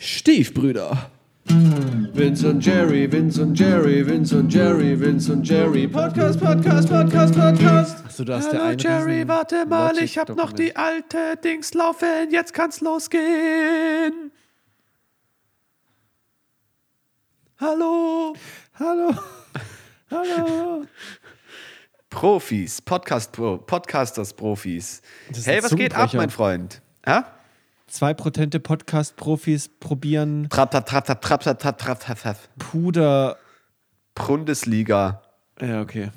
Stiefbrüder. Vince und Jerry, Vince und Jerry, Vince und Jerry, Vince und Jerry. Podcast, Podcast, Podcast, Podcast. Achso, da ist der Hallo eine. Jerry, warte mal, ich hab noch die alte Dings laufen, jetzt kann's losgehen. Hallo. Hallo. Hallo. Profis, Podcast Pro, Podcasters Profis. Das ist Hey, was geht ab, mein Freund? Ja? Zwei potente Podcast-Profis probieren Trap, trap, trap, trap, trap, trap, trap, trap, trap. Puder. Bundesliga. Ja, okay.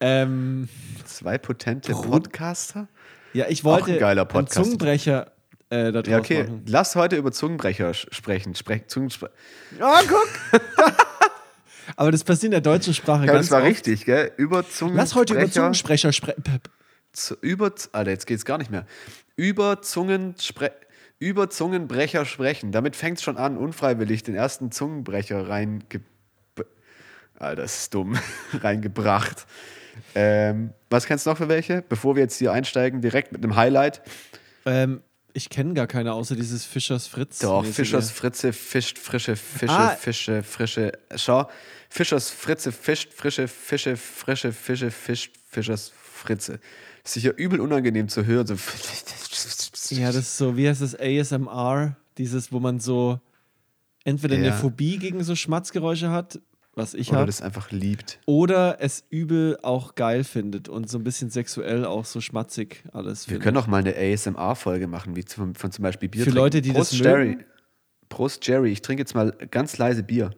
ähm, Zwei potente Bru- Podcaster? ja, ich Auch wollte ein geiler einen Podcast. Zungenbrecher äh, da Ja, okay. machen. Lass heute über Zungenbrecher sprechen. Sprech, Zungenspre Oh, guck! Aber das passiert in der deutschen Sprache ja, ganz das war oft. richtig, gell? Über Zungensprecher. Lass heute über Zungensprecher sprechen. über, Alter, jetzt geht's gar nicht mehr. Über Zungenspre über Zungenbrecher sprechen. Damit fängt es schon an, unfreiwillig den ersten Zungenbrecher reinge... Alter, das ist dumm. reingebracht. Ähm, was kennst du noch für welche? Bevor wir jetzt hier einsteigen, direkt mit einem Highlight. Ähm, ich kenne gar keine außer dieses Fischers Fritz. Doch, mäßige. Fischers Fritze fischt frische Fische, Ah. Fische, frische. Schau, Fischers Fritze fischt frische Fische, frische Fische, fischt Fischers Fritze. Sicher übel unangenehm zu hören. So. Ja, das ist so, wie heißt das ASMR? Dieses, wo man so entweder eine Ja. Phobie gegen so Schmatzgeräusche hat, was ich Oder habe, das einfach liebt. oder es übel auch geil findet und so ein bisschen sexuell auch so schmatzig alles Wir findet. können auch mal eine ASMR-Folge machen, wie zum, von zum Beispiel Bier Für trinken. Leute, die Prost, das Jerry. mögen. Prost, Jerry. Ich trinke jetzt mal ganz leise Bier.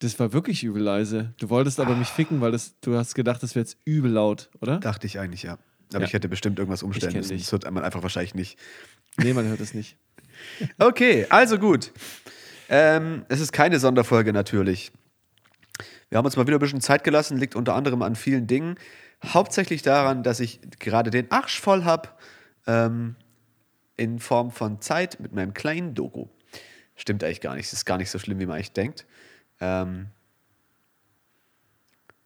Das war wirklich übel leise. Du wolltest aber mich ficken, weil das, du hast gedacht, das wäre jetzt übel laut, oder? Dachte ich eigentlich, ja. Aber Ja. ich hätte bestimmt irgendwas umstellen müssen. Das hört man einfach wahrscheinlich nicht. Nee, man hört es nicht. Okay, also gut. Ähm, es ist keine Sonderfolge natürlich. Wir haben uns mal wieder ein bisschen Zeit gelassen, liegt unter anderem an vielen Dingen. Hauptsächlich daran, dass ich gerade den Arsch voll habe ähm, in Form von Zeit mit meinem kleinen Doku. Stimmt eigentlich gar nicht. Es ist gar nicht so schlimm, wie man eigentlich denkt. Ähm,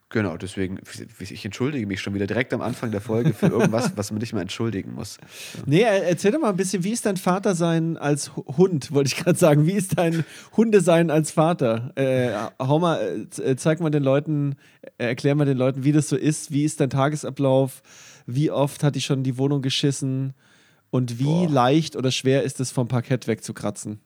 genau, deswegen, ich entschuldige mich schon wieder direkt am Anfang der Folge für irgendwas, was man nicht mehr entschuldigen muss. Nee, er- erzähl doch mal ein bisschen, wie ist dein Vater sein als Hu- Hund, wollte ich gerade sagen. Wie ist dein Hundesein als Vater? Äh, hau mal, äh, zeig mal den Leuten, äh, erklär mal den Leuten, wie das so ist. Wie ist dein Tagesablauf? Wie oft hat die schon die Wohnung geschissen? Und wie Boah. leicht oder schwer ist es vom Parkett wegzukratzen?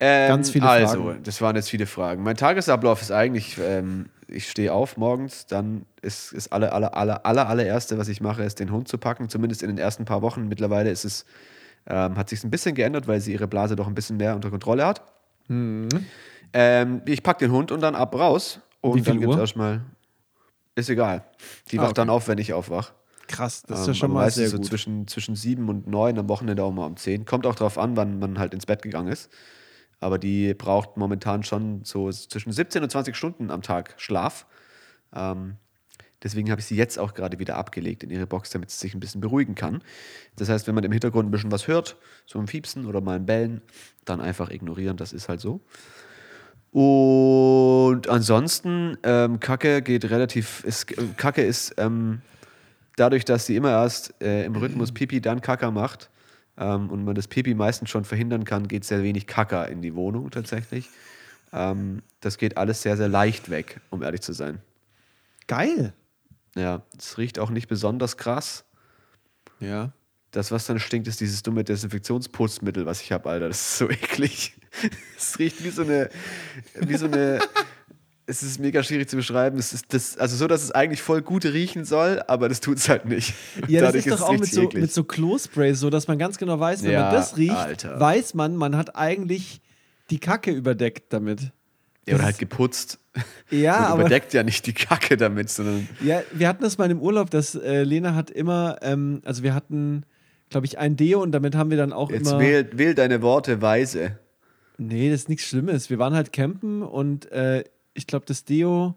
Ähm, Ganz viele also, Fragen. das waren jetzt viele Fragen. Mein Tagesablauf ist eigentlich, ähm, ich stehe auf morgens, dann ist, ist alle, alle, alle, aller, allererste, was ich mache, ist den Hund zu packen, zumindest in den ersten paar Wochen. Mittlerweile ist es, ähm, hat sich ein bisschen geändert, weil sie ihre Blase doch ein bisschen mehr unter Kontrolle hat. Ähm, ich packe den Hund und dann ab raus. Und dann gibt es erstmal, ist egal. Die Ah, wacht okay. dann auf, wenn ich aufwach. Krass, das ist Ähm, ja schon aber mal sehr so gut. Zwischen, zwischen sieben und neun, am Wochenende auch mal um zehn. Kommt auch darauf an, wann man halt ins Bett gegangen ist. Aber die braucht momentan schon so zwischen 17 und 20 Stunden am Tag Schlaf. Ähm, deswegen habe ich sie jetzt auch gerade wieder abgelegt in ihre Box, damit sie sich ein bisschen beruhigen kann. Das heißt, wenn man im Hintergrund ein bisschen was hört, so ein Fiepsen oder mal ein Bellen, dann einfach ignorieren, das ist halt so. Und ansonsten, ähm, Kacke geht relativ, ist, äh, Kacke ist ähm, dadurch, dass sie immer erst äh, im Rhythmus Pipi, dann Kaka macht ähm, und man das Pipi meistens schon verhindern kann, geht sehr wenig Kaka in die Wohnung tatsächlich. Ähm, das geht alles sehr, sehr leicht weg, um ehrlich zu sein. Geil. Ja, es riecht auch nicht besonders krass. Ja. Das, was dann stinkt, ist dieses dumme Desinfektionsputzmittel, was ich habe, Alter. Das ist so eklig. Es riecht wie so eine, wie so eine. Es ist mega schwierig zu beschreiben. Es ist das, also so, dass es eigentlich voll gut riechen soll, aber das tut es halt nicht. Ja, das dadurch ist doch auch mit so, eklig. mit so Klospray so, dass man ganz genau weiß, wenn Ja, man das riecht, Alter. weiß man, man hat eigentlich die Kacke überdeckt damit. ja, oder halt geputzt. Ja, Man aber überdeckt ja nicht die Kacke damit, sondern. ja, wir hatten das mal im Urlaub, dass äh, Lena hat immer, ähm, also wir hatten, glaube ich, ein Deo und damit haben wir dann auch Jetzt immer. wähl, wähl deine Worte weise. Nee, das ist nichts Schlimmes. Wir waren halt campen und äh, ich glaube, das Deo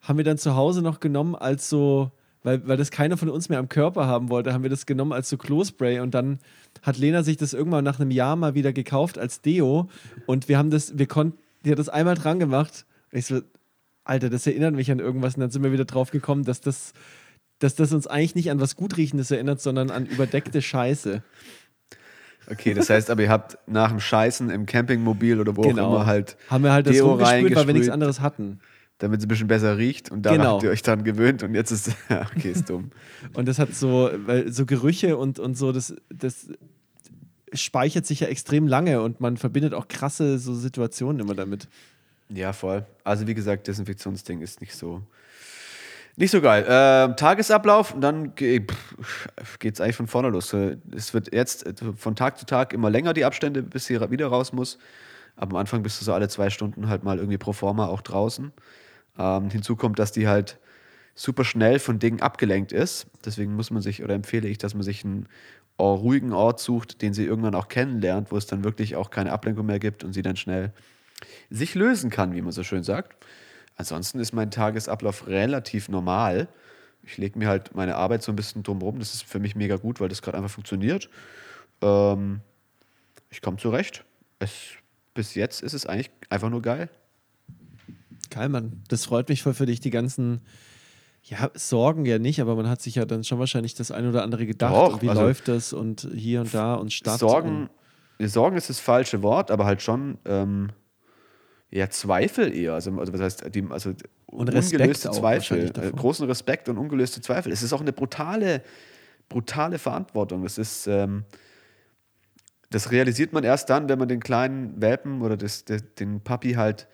haben wir dann zu Hause noch genommen als so, weil, weil das keiner von uns mehr am Körper haben wollte, haben wir das genommen als so Klospray und dann hat Lena sich das irgendwann nach einem Jahr mal wieder gekauft als Deo und wir haben das, wir konnten, die hat das einmal dran gemacht und ich so, Alter, das erinnert mich an irgendwas und dann sind wir wieder drauf gekommen, dass das dass das uns eigentlich nicht an was Gutriechendes erinnert, sondern an überdeckte Scheiße. Okay, das heißt aber, ihr habt nach dem Scheißen im Campingmobil oder wo auch immer halt Haben wir halt das Deo rumgespült, weil wir nichts anderes hatten. damit es ein bisschen besser riecht und daran Genau. habt ihr euch dann gewöhnt und jetzt ist ja, okay, ist dumm. Und das hat so, weil so Gerüche und, und so, das, das speichert sich ja extrem lange und man verbindet auch krasse so Situationen immer damit. Ja, voll. Also wie gesagt, Desinfektionsding ist nicht so nicht so geil. Ähm, Tagesablauf dann ge geht es eigentlich von vorne los. Äh, Es wird jetzt äh, von Tag zu Tag immer länger die Abstände, bis sie wieder raus muss. Aber am Anfang bist du so alle zwei Stunden halt mal irgendwie pro forma auch draußen. Ähm, hinzu kommt, dass die halt super schnell von Dingen abgelenkt ist. Deswegen muss man sich oder empfehle ich, dass man sich einen ruhigen Ort sucht, den sie irgendwann auch kennenlernt, wo es dann wirklich auch keine Ablenkung mehr gibt und sie dann schnell sich lösen kann, wie man so schön sagt. Ansonsten ist mein Tagesablauf relativ normal. Ich lege mir halt meine Arbeit so ein bisschen drumherum. Das ist für mich mega gut, weil das gerade einfach funktioniert. Ähm, ich komme zurecht. Es, bis jetzt ist es eigentlich einfach nur geil. Geil, Mann. Das freut mich voll für dich, die ganzen, ja, Sorgen ja nicht, aber man hat sich ja dann schon wahrscheinlich das ein oder andere gedacht. Doch, und wie also- läuft das und hier und da und Stadt. Sorgen, Sorgen ist das falsche Wort, aber halt schon ähm, ja, Zweifel eher. Also, also was heißt, die, also Und Respekt ungelöste Zweifel. Äh, großen Respekt und ungelöste Zweifel. Es ist auch eine brutale, brutale Verantwortung. Es ist, ähm, das realisiert man erst dann, wenn man den kleinen Welpen oder das, de- den Papi halt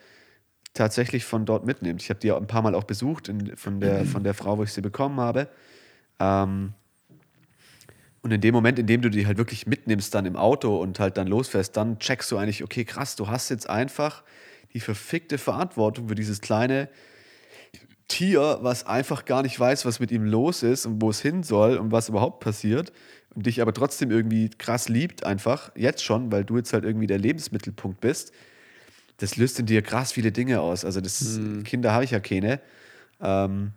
tatsächlich von dort mitnimmt. Ich habe die ein paar Mal auch besucht in, von, der, von der Frau, wo ich sie bekommen habe. Ähm, und in dem Moment, in dem du die halt wirklich mitnimmst, dann im Auto und halt dann losfährst, dann checkst du eigentlich, okay, krass, du hast jetzt einfach die verfickte Verantwortung für dieses kleine Tier, was einfach gar nicht weiß, was mit ihm los ist und wo es hin soll und was überhaupt passiert und dich aber trotzdem irgendwie krass liebt, einfach jetzt schon, weil du jetzt halt irgendwie der Lebensmittelpunkt bist. Das löst in dir krass viele Dinge aus. Also, das Kinder habe ich ja keine. Ähm,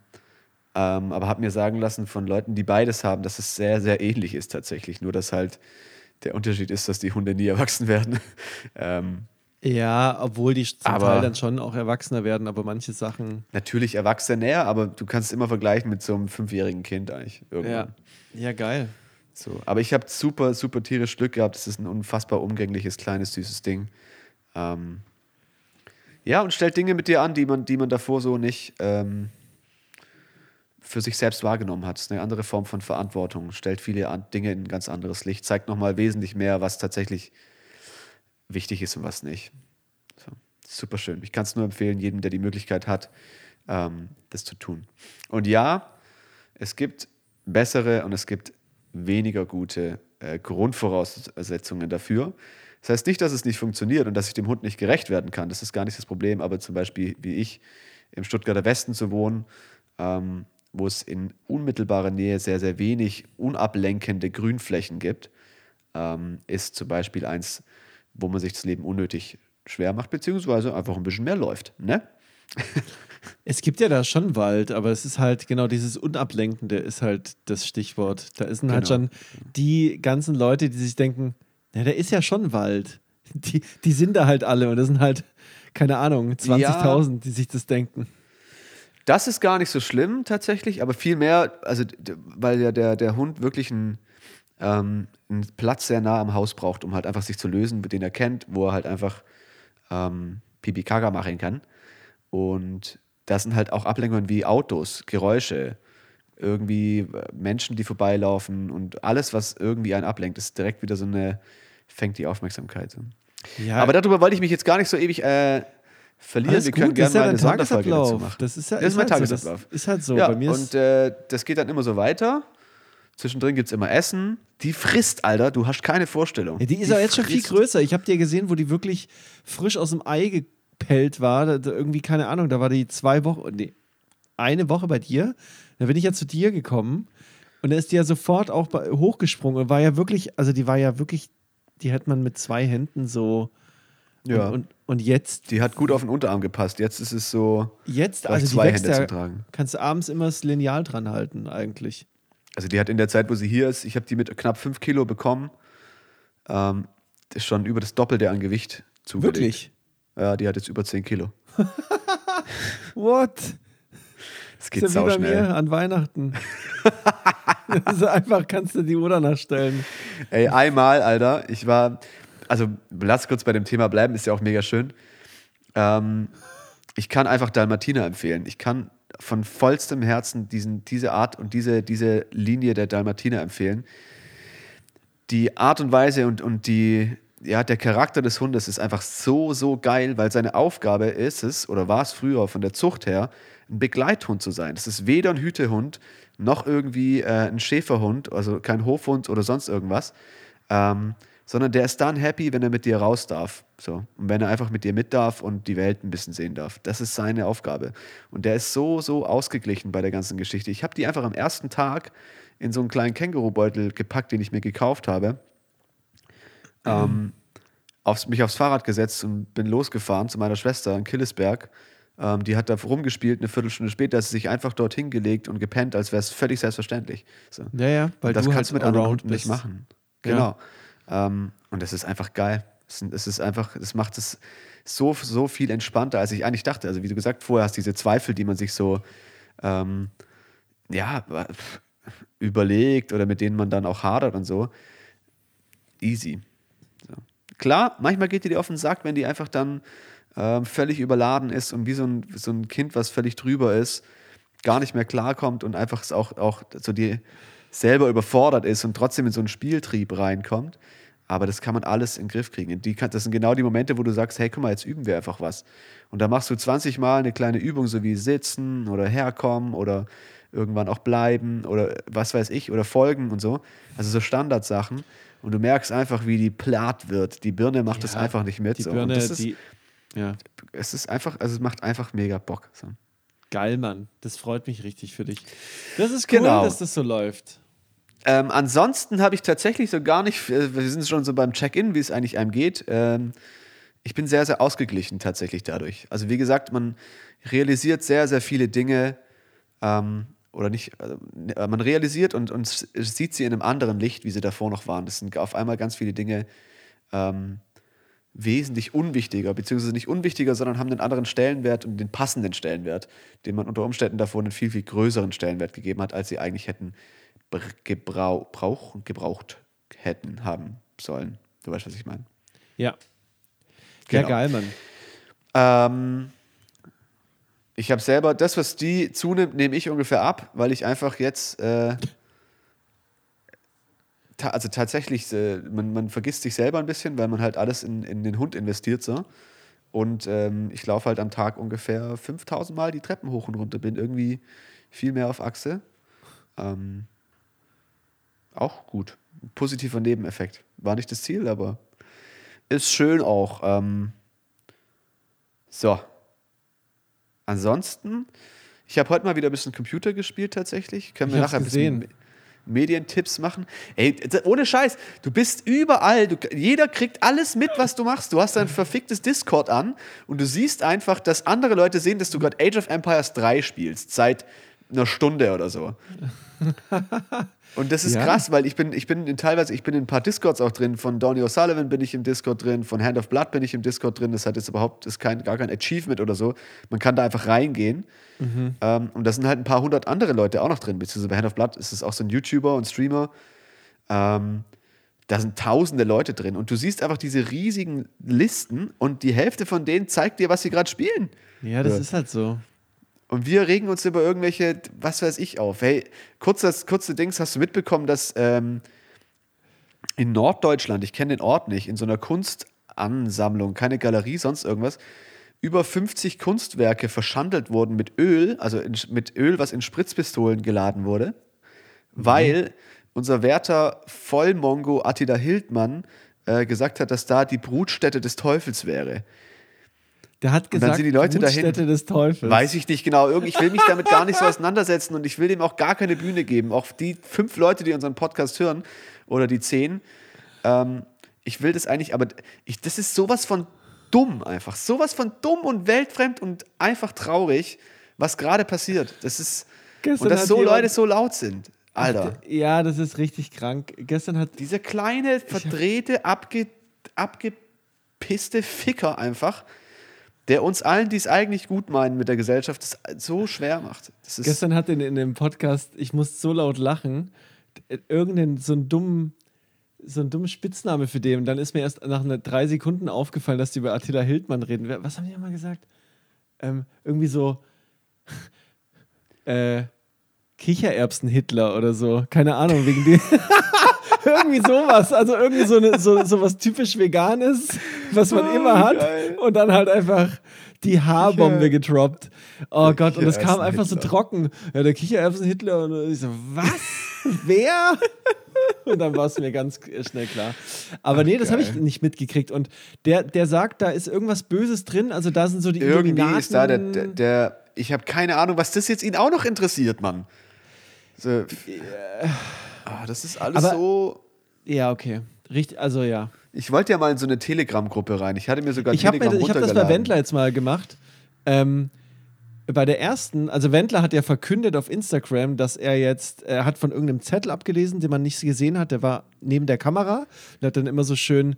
ähm, aber habe mir sagen lassen von Leuten, die beides haben, dass es sehr, sehr ähnlich ist tatsächlich. Nur, dass halt der Unterschied ist, dass die Hunde nie erwachsen werden. ähm, Ja, obwohl die zum Aber- Teil dann schon auch erwachsener werden, aber manche Sachen. natürlich erwachsener, aber du kannst es immer vergleichen mit so einem fünfjährigen Kind eigentlich. Ja, Irgendwann. ja geil. So. Aber ich habe super, super tierisch Glück gehabt. Es ist ein unfassbar umgängliches, kleines, süßes Ding. Ähm, ja, und stellt Dinge mit dir an, die man, die man davor so nicht ähm, für sich selbst wahrgenommen hat. Es ist eine andere Form von Verantwortung. Stellt viele Dinge in ein ganz anderes Licht. Zeigt nochmal wesentlich mehr, was tatsächlich wichtig ist und was nicht. So. Super schön. Ich kann es nur empfehlen, jedem, der die Möglichkeit hat, ähm, das zu tun. Und ja, es gibt bessere und es gibt weniger gute äh, Grundvoraussetzungen dafür. Das heißt nicht, dass es nicht funktioniert und dass ich dem Hund nicht gerecht werden kann. Das ist gar nicht das Problem. Aber zum Beispiel, wie ich, im Stuttgarter Westen zu wohnen, ähm, wo es in unmittelbarer Nähe sehr, sehr wenig unablenkende Grünflächen gibt, ähm, ist zum Beispiel eins, wo man sich das Leben unnötig schwer macht, beziehungsweise einfach ein bisschen mehr läuft. Ne? Es gibt ja da schon Wald, aber es ist halt genau dieses Unablenkende ist halt das Stichwort. Da sind halt Genau. schon die ganzen Leute, die sich denken, na, da ist ja schon Wald. Die, die sind da halt alle und das sind halt, keine Ahnung, 20.000, die sich das denken. Das ist gar nicht so schlimm tatsächlich, aber vielmehr, also weil ja der, der Hund wirklich einen, ähm, einen Platz sehr nah am Haus braucht, um halt einfach sich zu lösen, den er kennt, wo er halt einfach ähm, Pipi Kaga machen kann. Und das sind halt auch Ablenkungen wie Autos, Geräusche, irgendwie äh, Menschen, die vorbeilaufen und alles, was irgendwie einen ablenkt, ist direkt wieder so eine, fängt die Aufmerksamkeit. an. Ja, Aber darüber wollte ich mich jetzt gar nicht so ewig äh, verlieren. alles Wir können gut, das gerne ja mal eine Sonderfolge dazu machen. Das ist ja Das ist mein halt so, Tagesablauf. Das ist halt so. ja, Bei mir und äh, das geht dann immer so weiter. Zwischendrin gibt es immer Essen. Die frisst, Alter. Du hast keine Vorstellung. ja, die ist aber jetzt schon viel frisst. größer. Ich habe dir gesehen, wo die wirklich frisch aus dem Ei gepellt war. Da, da irgendwie, keine Ahnung, da war die zwei Wochen, nee, eine Woche bei dir. Da bin ich ja zu dir gekommen und da ist die ja sofort auch bei, hochgesprungen und war ja wirklich, also die war ja wirklich, die hat man mit zwei Händen so. Ja. Und, und, und jetzt, Die hat gut auf den Unterarm gepasst. Jetzt ist es so, jetzt, also die zwei Hände ja, zu tragen. kannst du abends immer das Lineal dran halten, eigentlich. Also die hat in der Zeit, wo sie hier ist, ich habe die mit knapp 5 Kilo bekommen. Ähm, das ist schon über das Doppelte an Gewicht zugelegt. Wirklich? Ja, die hat jetzt über 10 Kilo. What? Es geht ist ja wie bei mir an Weihnachten. das ist einfach, kannst du die Uhr danach stellen. Ey, einmal, Alter, ich war, also lass kurz bei dem Thema bleiben, ist ja auch mega schön. Ähm, ich kann einfach Dalmatiner empfehlen. Ich kann von vollstem Herzen diesen, diese Art und diese, diese Linie der Dalmatiner empfehlen. Die Art und Weise und, und die, ja, der Charakter des Hundes ist einfach so, so geil, weil seine Aufgabe ist es, oder war es früher von der Zucht her, ein Begleithund zu sein. Das ist weder ein Hütehund noch irgendwie äh, ein Schäferhund, also kein Hofhund oder sonst irgendwas, ähm, sondern der ist dann happy, wenn er mit dir raus darf. So. Und wenn er einfach mit dir mit darf und die Welt ein bisschen sehen darf. Das ist seine Aufgabe. Und der ist so, so ausgeglichen bei der ganzen Geschichte. Ich habe die einfach am ersten Tag in so einen kleinen Kängurubeutel gepackt, den ich mir gekauft habe ähm, aufs, mich aufs Fahrrad gesetzt und bin losgefahren zu meiner Schwester in Killesberg. Ähm, die hat da rumgespielt, eine Viertelstunde später ist sie sich einfach dorthin gelegt und gepennt, als wäre es völlig selbstverständlich. So. Ja, ja, weil das du kannst du halt mit anderen Hunden nicht machen. Genau. Ähm, und das ist einfach geil. Es ist einfach, es macht es so, so viel entspannter, als ich eigentlich dachte. Also, wie du gesagt vorher hast, diese Zweifel, die man sich so ähm, ja, überlegt oder mit denen man dann auch hadert und so. Easy. So. Klar, manchmal geht dir die auf den Sack, wenn die einfach dann ähm, völlig überladen ist und wie so ein, so ein Kind, was völlig drüber ist, gar nicht mehr klarkommt und einfach es auch, auch so die selber überfordert ist und trotzdem in so einen Spieltrieb reinkommt. Aber das kann man alles in den Griff kriegen. Die kann, das sind genau die Momente, wo du sagst, hey, guck mal, jetzt üben wir einfach was. Und da machst du 20 Mal eine kleine Übung, so wie sitzen oder herkommen oder irgendwann auch bleiben oder was weiß ich oder folgen und so. Also so Standardsachen. Und du merkst einfach, wie die platt wird. Die Birne macht das Ja, einfach nicht mit. Die so. Birne, das ist, die. Ja, es ist einfach, also es macht einfach mega Bock. So. geil, Mann. Das freut mich richtig für dich. Das ist cool, Genau. dass das so läuft. Ähm, ansonsten habe ich tatsächlich so gar nicht, äh, wir sind schon so beim Check-in, wie es eigentlich einem geht. Ähm, ich bin sehr, sehr ausgeglichen tatsächlich dadurch. Also wie gesagt, man realisiert sehr, sehr viele Dinge ähm, oder nicht, also, ne, man realisiert und, und sieht sie in einem anderen Licht, wie sie davor noch waren. Das sind auf einmal ganz viele Dinge ähm, wesentlich unwichtiger, beziehungsweise nicht unwichtiger, sondern haben einen anderen Stellenwert und den passenden Stellenwert, den man unter Umständen davor einen viel, viel größeren Stellenwert gegeben hat, als sie eigentlich hätten br- gebrau brauch gebraucht hätten haben sollen. Du weißt, was ich meine. Ja. Genau. Ja, geil, Mann. Ähm, ich habe selber, das, was die zunimmt, nehme ich ungefähr ab, weil ich einfach jetzt, äh, ta also tatsächlich, äh, man, man vergisst sich selber ein bisschen, weil man halt alles in, in den Hund investiert so. Und ähm, ich laufe halt am Tag ungefähr 5000 Mal die Treppen hoch und runter, bin irgendwie viel mehr auf Achse. Ähm, auch gut. Ein positiver Nebeneffekt. War nicht das Ziel, aber ist schön auch. Ähm, so. Ansonsten, ich habe heute mal wieder ein bisschen Computer gespielt tatsächlich. Können wir nachher ein bisschen gesehen. Medientipps machen. Ey, ohne Scheiß, du bist überall. Du, jeder kriegt alles mit, was du machst. Du hast dein verficktes Discord an und du siehst einfach, dass andere Leute sehen, dass du gerade Age of Empires 3 spielst. Seit einer Stunde oder so. Und das ist Ja. krass, weil ich bin, ich bin in teilweise, ich bin in ein paar Discords auch drin. Von Donny O'Sullivan bin ich im Discord drin, von Hand of Blood bin ich im Discord drin. Das hat jetzt überhaupt, ist kein, gar kein Achievement oder so. Man kann da einfach reingehen. Ähm, und da sind halt ein paar hundert andere Leute auch noch drin. Beziehungsweise bei Hand of Blood ist es auch so ein YouTuber und Streamer. Ähm, da sind tausende Leute drin. Und du siehst einfach diese riesigen Listen und die Hälfte von denen zeigt dir, was sie gerade spielen. Ja, das Ja. ist halt so. Und wir regen uns über irgendwelche, was weiß ich, auf. Hey, kurzes, kurze Dings, hast du mitbekommen, dass ähm, in Norddeutschland, ich kenne den Ort nicht, in so einer Kunstansammlung, keine Galerie, sonst irgendwas, über 50 Kunstwerke verschandelt wurden mit Öl, also in, mit Öl, was in Spritzpistolen geladen wurde, weil unser werter Vollmongo Attila Hildmann äh, gesagt hat, dass da die Brutstätte des Teufels wäre. Der hat Und dann gesagt, sind die Leute dahin. Des Teufels. Weiß ich nicht genau. Ich will mich damit gar nicht so auseinandersetzen und ich will dem auch gar keine Bühne geben. Auch die fünf Leute, die unseren Podcast hören oder die zehn. Ähm, ich will das eigentlich, aber ich, das ist sowas von dumm einfach. Sowas von dumm und weltfremd und einfach traurig, was gerade passiert. Das ist. Gestern und dass so Leute so laut sind. Alter. Ja, das ist richtig krank. Gestern hat Dieser kleine, verdrehte, abge, abgepisste Ficker einfach, der uns allen, die es eigentlich gut meinen mit der Gesellschaft, das so schwer macht. Das ist, Gestern hat in, in dem Podcast, ich musste so laut lachen, irgendeinen so einen dummen, so einen dummen Spitzname für den. Und dann ist mir erst nach drei Sekunden aufgefallen, dass die über Attila Hildmann reden. Was haben die nochmal gesagt? Ähm, irgendwie so äh, Kichererbsen-Hitler oder so. Keine Ahnung, wegen dem. irgendwie sowas. Also irgendwie so, eine, so, so was typisch Veganes, was man immer hat. Und dann halt einfach die Haarbombe gedroppt. Oh Gott, und das kam einfach so Kichererbsen-Hitler. trocken. Ja, der Kichererbsen-Hitler. Und ich so, was? Wer? Und dann war es mir ganz schnell klar. Aber nee, das habe ich geil. nicht mitgekriegt. Und der, der sagt, da ist irgendwas Böses drin. Also da sind so die irgendwie Illuminaten. ist da der, der, der ich habe keine Ahnung, was das jetzt ihn auch noch interessiert, Mann. So, ah, das ist alles Aber- so. Ja, okay. Richtig, also ja. Ich wollte ja mal in so eine Telegram-Gruppe rein. Ich hatte mir sogar Ich habe Telegram hab das bei. Wendler jetzt mal gemacht. Ähm, bei der ersten, also Wendler hat ja verkündet auf Instagram, dass er jetzt, er hat von irgendeinem Zettel abgelesen, den man nicht gesehen hat, der war neben der Kamera und hat dann immer so schön.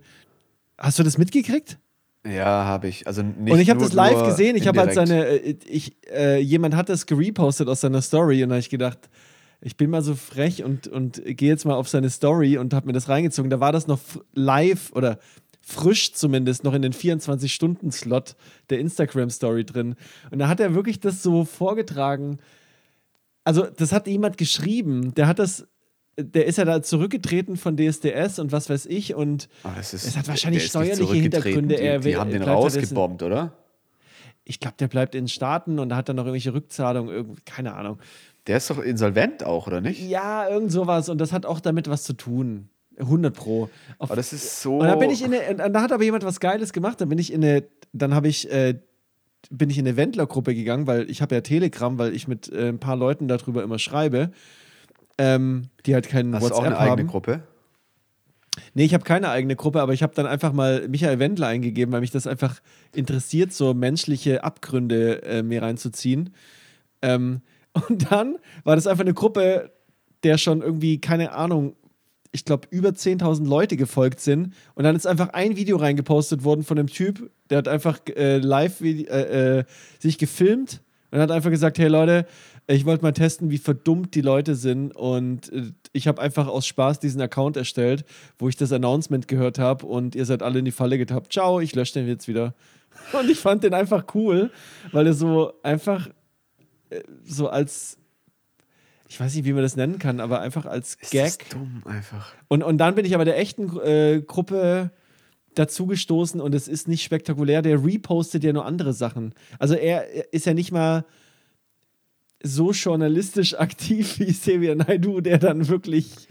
Hast du das mitgekriegt? Ja, habe ich. Also nicht und ich habe das live gesehen. Ich habe halt seine, äh, ich, äh, jemand hat das gerepostet aus seiner Story und da habe ich gedacht, ich bin mal so frech und, und gehe jetzt mal auf seine Story und habe mir das reingezogen. Da war das noch live oder frisch zumindest noch in den 24-Stunden-Slot der Instagram-Story drin. Und da hat er wirklich das so vorgetragen. Also, das hat jemand geschrieben. Der hat das, der ist ja da zurückgetreten von DSDS und was weiß ich. Und Aber das ist, Es hat wahrscheinlich steuerliche. Hintergründe. Die, die haben den rausgebombt, oder? ich glaube, der bleibt in den Staaten und da hat dann noch irgendwelche Rückzahlungen, keine Ahnung. Der ist doch insolvent auch, oder nicht? Ja, irgend sowas. Und das hat auch damit was zu tun. 100 Pro. Auf, Aber das ist so. und da bin ich in eine, und da hat aber jemand was Geiles gemacht. Dann bin ich in eine, dann habe ich, äh, bin ich in eine Wendler-Gruppe gegangen, weil ich habe ja Telegram, weil ich mit äh, ein paar Leuten darüber immer schreibe, ähm, die halt keinen Hast du auch WhatsApp eine eigene haben. Gruppe? Nee, ich habe keine eigene Gruppe, aber ich habe dann einfach mal Michael Wendler eingegeben, weil mich das einfach interessiert, so menschliche Abgründe äh, mir reinzuziehen. Ähm, und dann war das einfach eine Gruppe, der schon irgendwie, keine Ahnung, ich glaube, über 10.000 Leute gefolgt sind. Und dann ist einfach ein Video reingepostet worden von einem Typ, der hat einfach äh, live äh, äh, sich gefilmt und hat einfach gesagt: Hey Leute, ich wollte mal testen, wie verdummt die Leute sind. Und äh, ich habe einfach aus Spaß diesen Account erstellt, wo ich das Announcement gehört habe und ihr seid alle in die Falle getappt. Ciao, ich lösche den jetzt wieder. Und ich fand den einfach cool, weil er so einfach so als. Ich weiß nicht, wie man das nennen kann, aber einfach als Ist Gag. das dumm einfach. Und, und dann bin ich aber der echten äh, Gruppe dazugestoßen und es ist nicht spektakulär. Der repostet ja nur andere Sachen. Also er ist ja nicht mal so journalistisch aktiv wie Xavier Naidu, der dann wirklich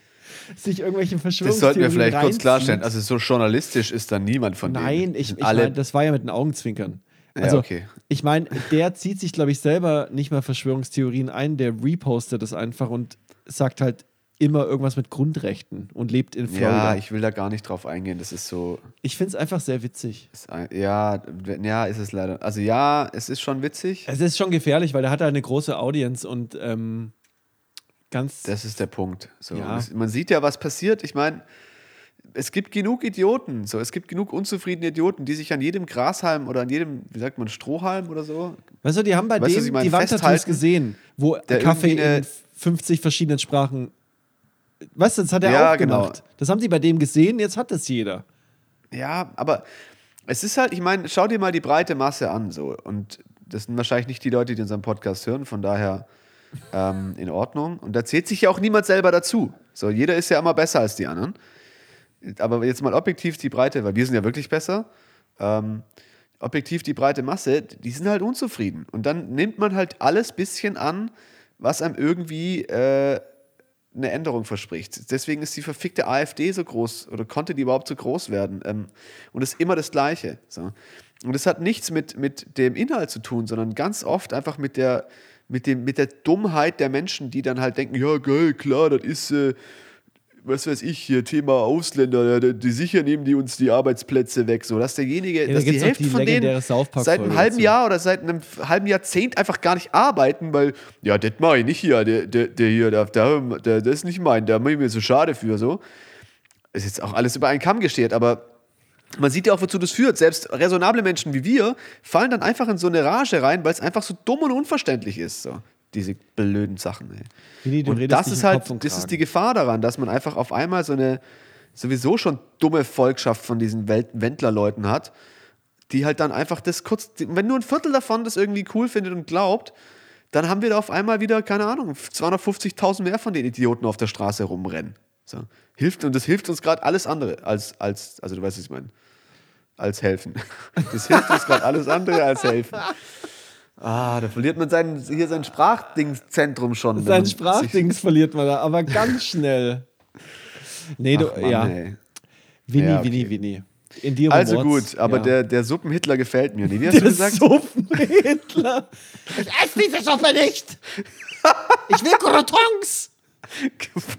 sich irgendwelche Das Verschwörungstheorien sollten wir vielleicht kurz reinzieht. klarstellen. Also so journalistisch ist da niemand von denen. Nein, ich, ich alle. mein, das war ja mit den Augenzwinkern. Ja, Also, okay. ich meine, der zieht sich, glaube ich, selber nicht mal Verschwörungstheorien ein, der repostet das einfach und sagt halt immer irgendwas mit Grundrechten und lebt in Florida. ja, ich will da gar nicht drauf eingehen. Das ist so. ich finde es einfach sehr witzig. Ein, ja, ja, ist es leider. Also ja, es ist schon witzig. Es ist schon gefährlich, weil der hat halt eine große Audience und ähm, ganz. Das ist der Punkt. So, Ja. es, man sieht ja, was passiert. Ich meine, es gibt genug Idioten. So, es gibt genug unzufriedene Idioten, die sich an jedem Grashalm oder an jedem, wie sagt man, Strohhalm oder so. weißt du, die haben bei Weißt meine? die Wandtattoos gesehen, wo der Kaffee in 50 verschiedenen Sprachen. Weißt du, das hat er Ja, auch genau. gemacht. Das haben die bei dem gesehen, jetzt hat es jeder. Ja, aber es ist halt, ich meine, schau dir mal die breite Masse an. So. Und das sind wahrscheinlich nicht die Leute, die unseren Podcast hören, von daher ähm, in Ordnung. Und da zählt sich ja auch niemand selber dazu. So, jeder ist ja immer besser als die anderen. Aber jetzt mal objektiv die Breite, weil wir sind ja wirklich besser. Ähm, objektiv die breite Masse, die sind halt unzufrieden. Und dann nimmt man halt alles bisschen an, was einem irgendwie äh, eine Änderung verspricht. Deswegen ist die verfickte AfD so groß oder konnte die überhaupt so groß werden. Ähm, und es ist immer das Gleiche. So. Und es hat nichts mit, mit dem Inhalt zu tun, sondern ganz oft einfach mit der, mit, dem, mit der Dummheit der Menschen, die dann halt denken, ja geil, klar, das ist, äh, was weiß ich, hier Thema Ausländer, die, sicher nehmen die uns die Arbeitsplätze weg. So, dass derjenige, da dass die Hälfte die von denen seit einem halben dazu. Jahr oder seit einem halben Jahrzehnt einfach gar nicht arbeiten, weil, ja, das mache ich nicht hier, der, der, der hier, der, der, der, das ist nicht mein, da bin ich mir so schade für, so. Ist jetzt auch alles über einen Kamm gesteht, aber man sieht ja auch, wozu das führt. Selbst raisonable Menschen wie wir fallen dann einfach in so eine Rage rein, weil es einfach so dumm und unverständlich ist. So. Diese blöden Sachen. Ey. Du und das ist halt, das ist die Gefahr daran, dass man einfach auf einmal so eine sowieso schon dumme Volkschaft von diesen Wendlerleuten hat, die halt dann einfach das kurz, wenn nur ein Viertel davon das irgendwie cool findet und glaubt, dann haben wir da auf einmal wieder, keine Ahnung, 250.000 mehr von den Idioten auf der Straße rumrennen. So. Hilft, und das hilft uns gerade alles andere als, als, also du weißt, was ich meine, als helfen. Das hilft uns gerade alles andere als helfen. Ah, da verliert man sein, hier sein Sprachdingszentrum schon. Sein Sprachdings verliert man da, aber ganz schnell. Nee, du, Mann, ja. ey. Winnie, Ja, okay. Winnie, Winnie. In dir Also gut, aber ja. der, der Suppenhitler gefällt mir nicht. Wie hast du der gesagt? Suppenhitler. Ich esse diese Suppe nicht. Ich will Crotons.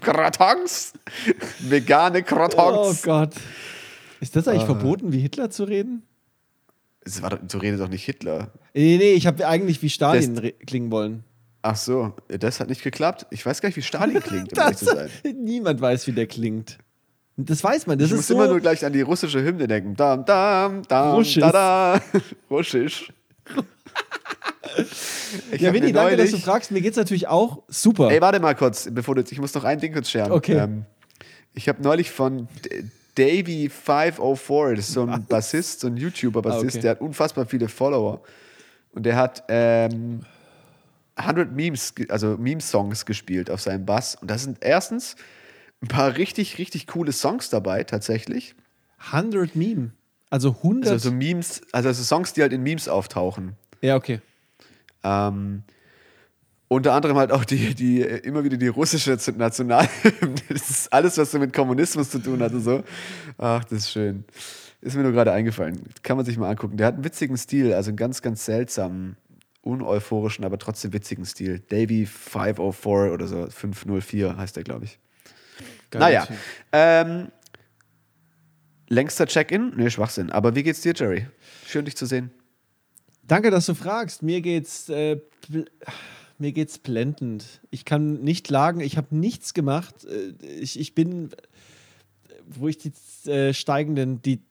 Crotons? Vegane Oh Crotons. Gott. Ist das eigentlich verboten, wie Hitler zu reden? Das war so redet doch nicht Hitler. Nee, nee, ich habe eigentlich wie Stalin Das- klingen wollen. Ach so, das hat nicht geklappt. Ich weiß gar nicht, wie Stalin klingt, um Das, zu sein. niemand weiß, wie der klingt. Das weiß man. Das Ich ist muss so. immer nur gleich an die russische Hymne denken. Dam, dam, dam, Russisch. da, da. Russisch. Ich ja, Winnie, danke, dass du fragst. Mir geht's natürlich auch super. Ey, warte mal kurz, bevor du ich muss noch ein Ding kurz scheren. Okay. Ähm, ich habe neulich von Davey 504, das ist so ein Bassist, so ein YouTuber-Bassist, Ah, okay. der hat unfassbar viele Follower. Und der hat ähm, 100 Memes, also Meme-Songs gespielt auf seinem Bass. Und da sind erstens ein paar richtig, richtig coole Songs dabei, tatsächlich. 100 Meme. Also 100. Also so Memes, also so Songs, die halt in Memes auftauchen. ja, okay. Ähm, unter anderem halt auch die, die immer wieder die russische Nationalhymne. Das ist alles, was so mit Kommunismus zu tun hat und so. Ach, das ist schön. Ist mir nur gerade eingefallen. Kann man sich mal angucken. Der hat einen witzigen Stil, also einen ganz, ganz seltsamen, uneuphorischen, aber trotzdem witzigen Stil. Davy 504 oder so, 504 heißt der, glaube ich. Geiler naja. Ähm, längster Check-in? Nee, Schwachsinn. Aber wie geht's dir, Jerry? Schön, dich zu sehen. Danke, dass du fragst. Mir geht's, äh, mir geht's blendend. Ich kann nicht klagen. Ich habe nichts gemacht. Äh, Ich, ich bin, wo ich die äh, steigenden, die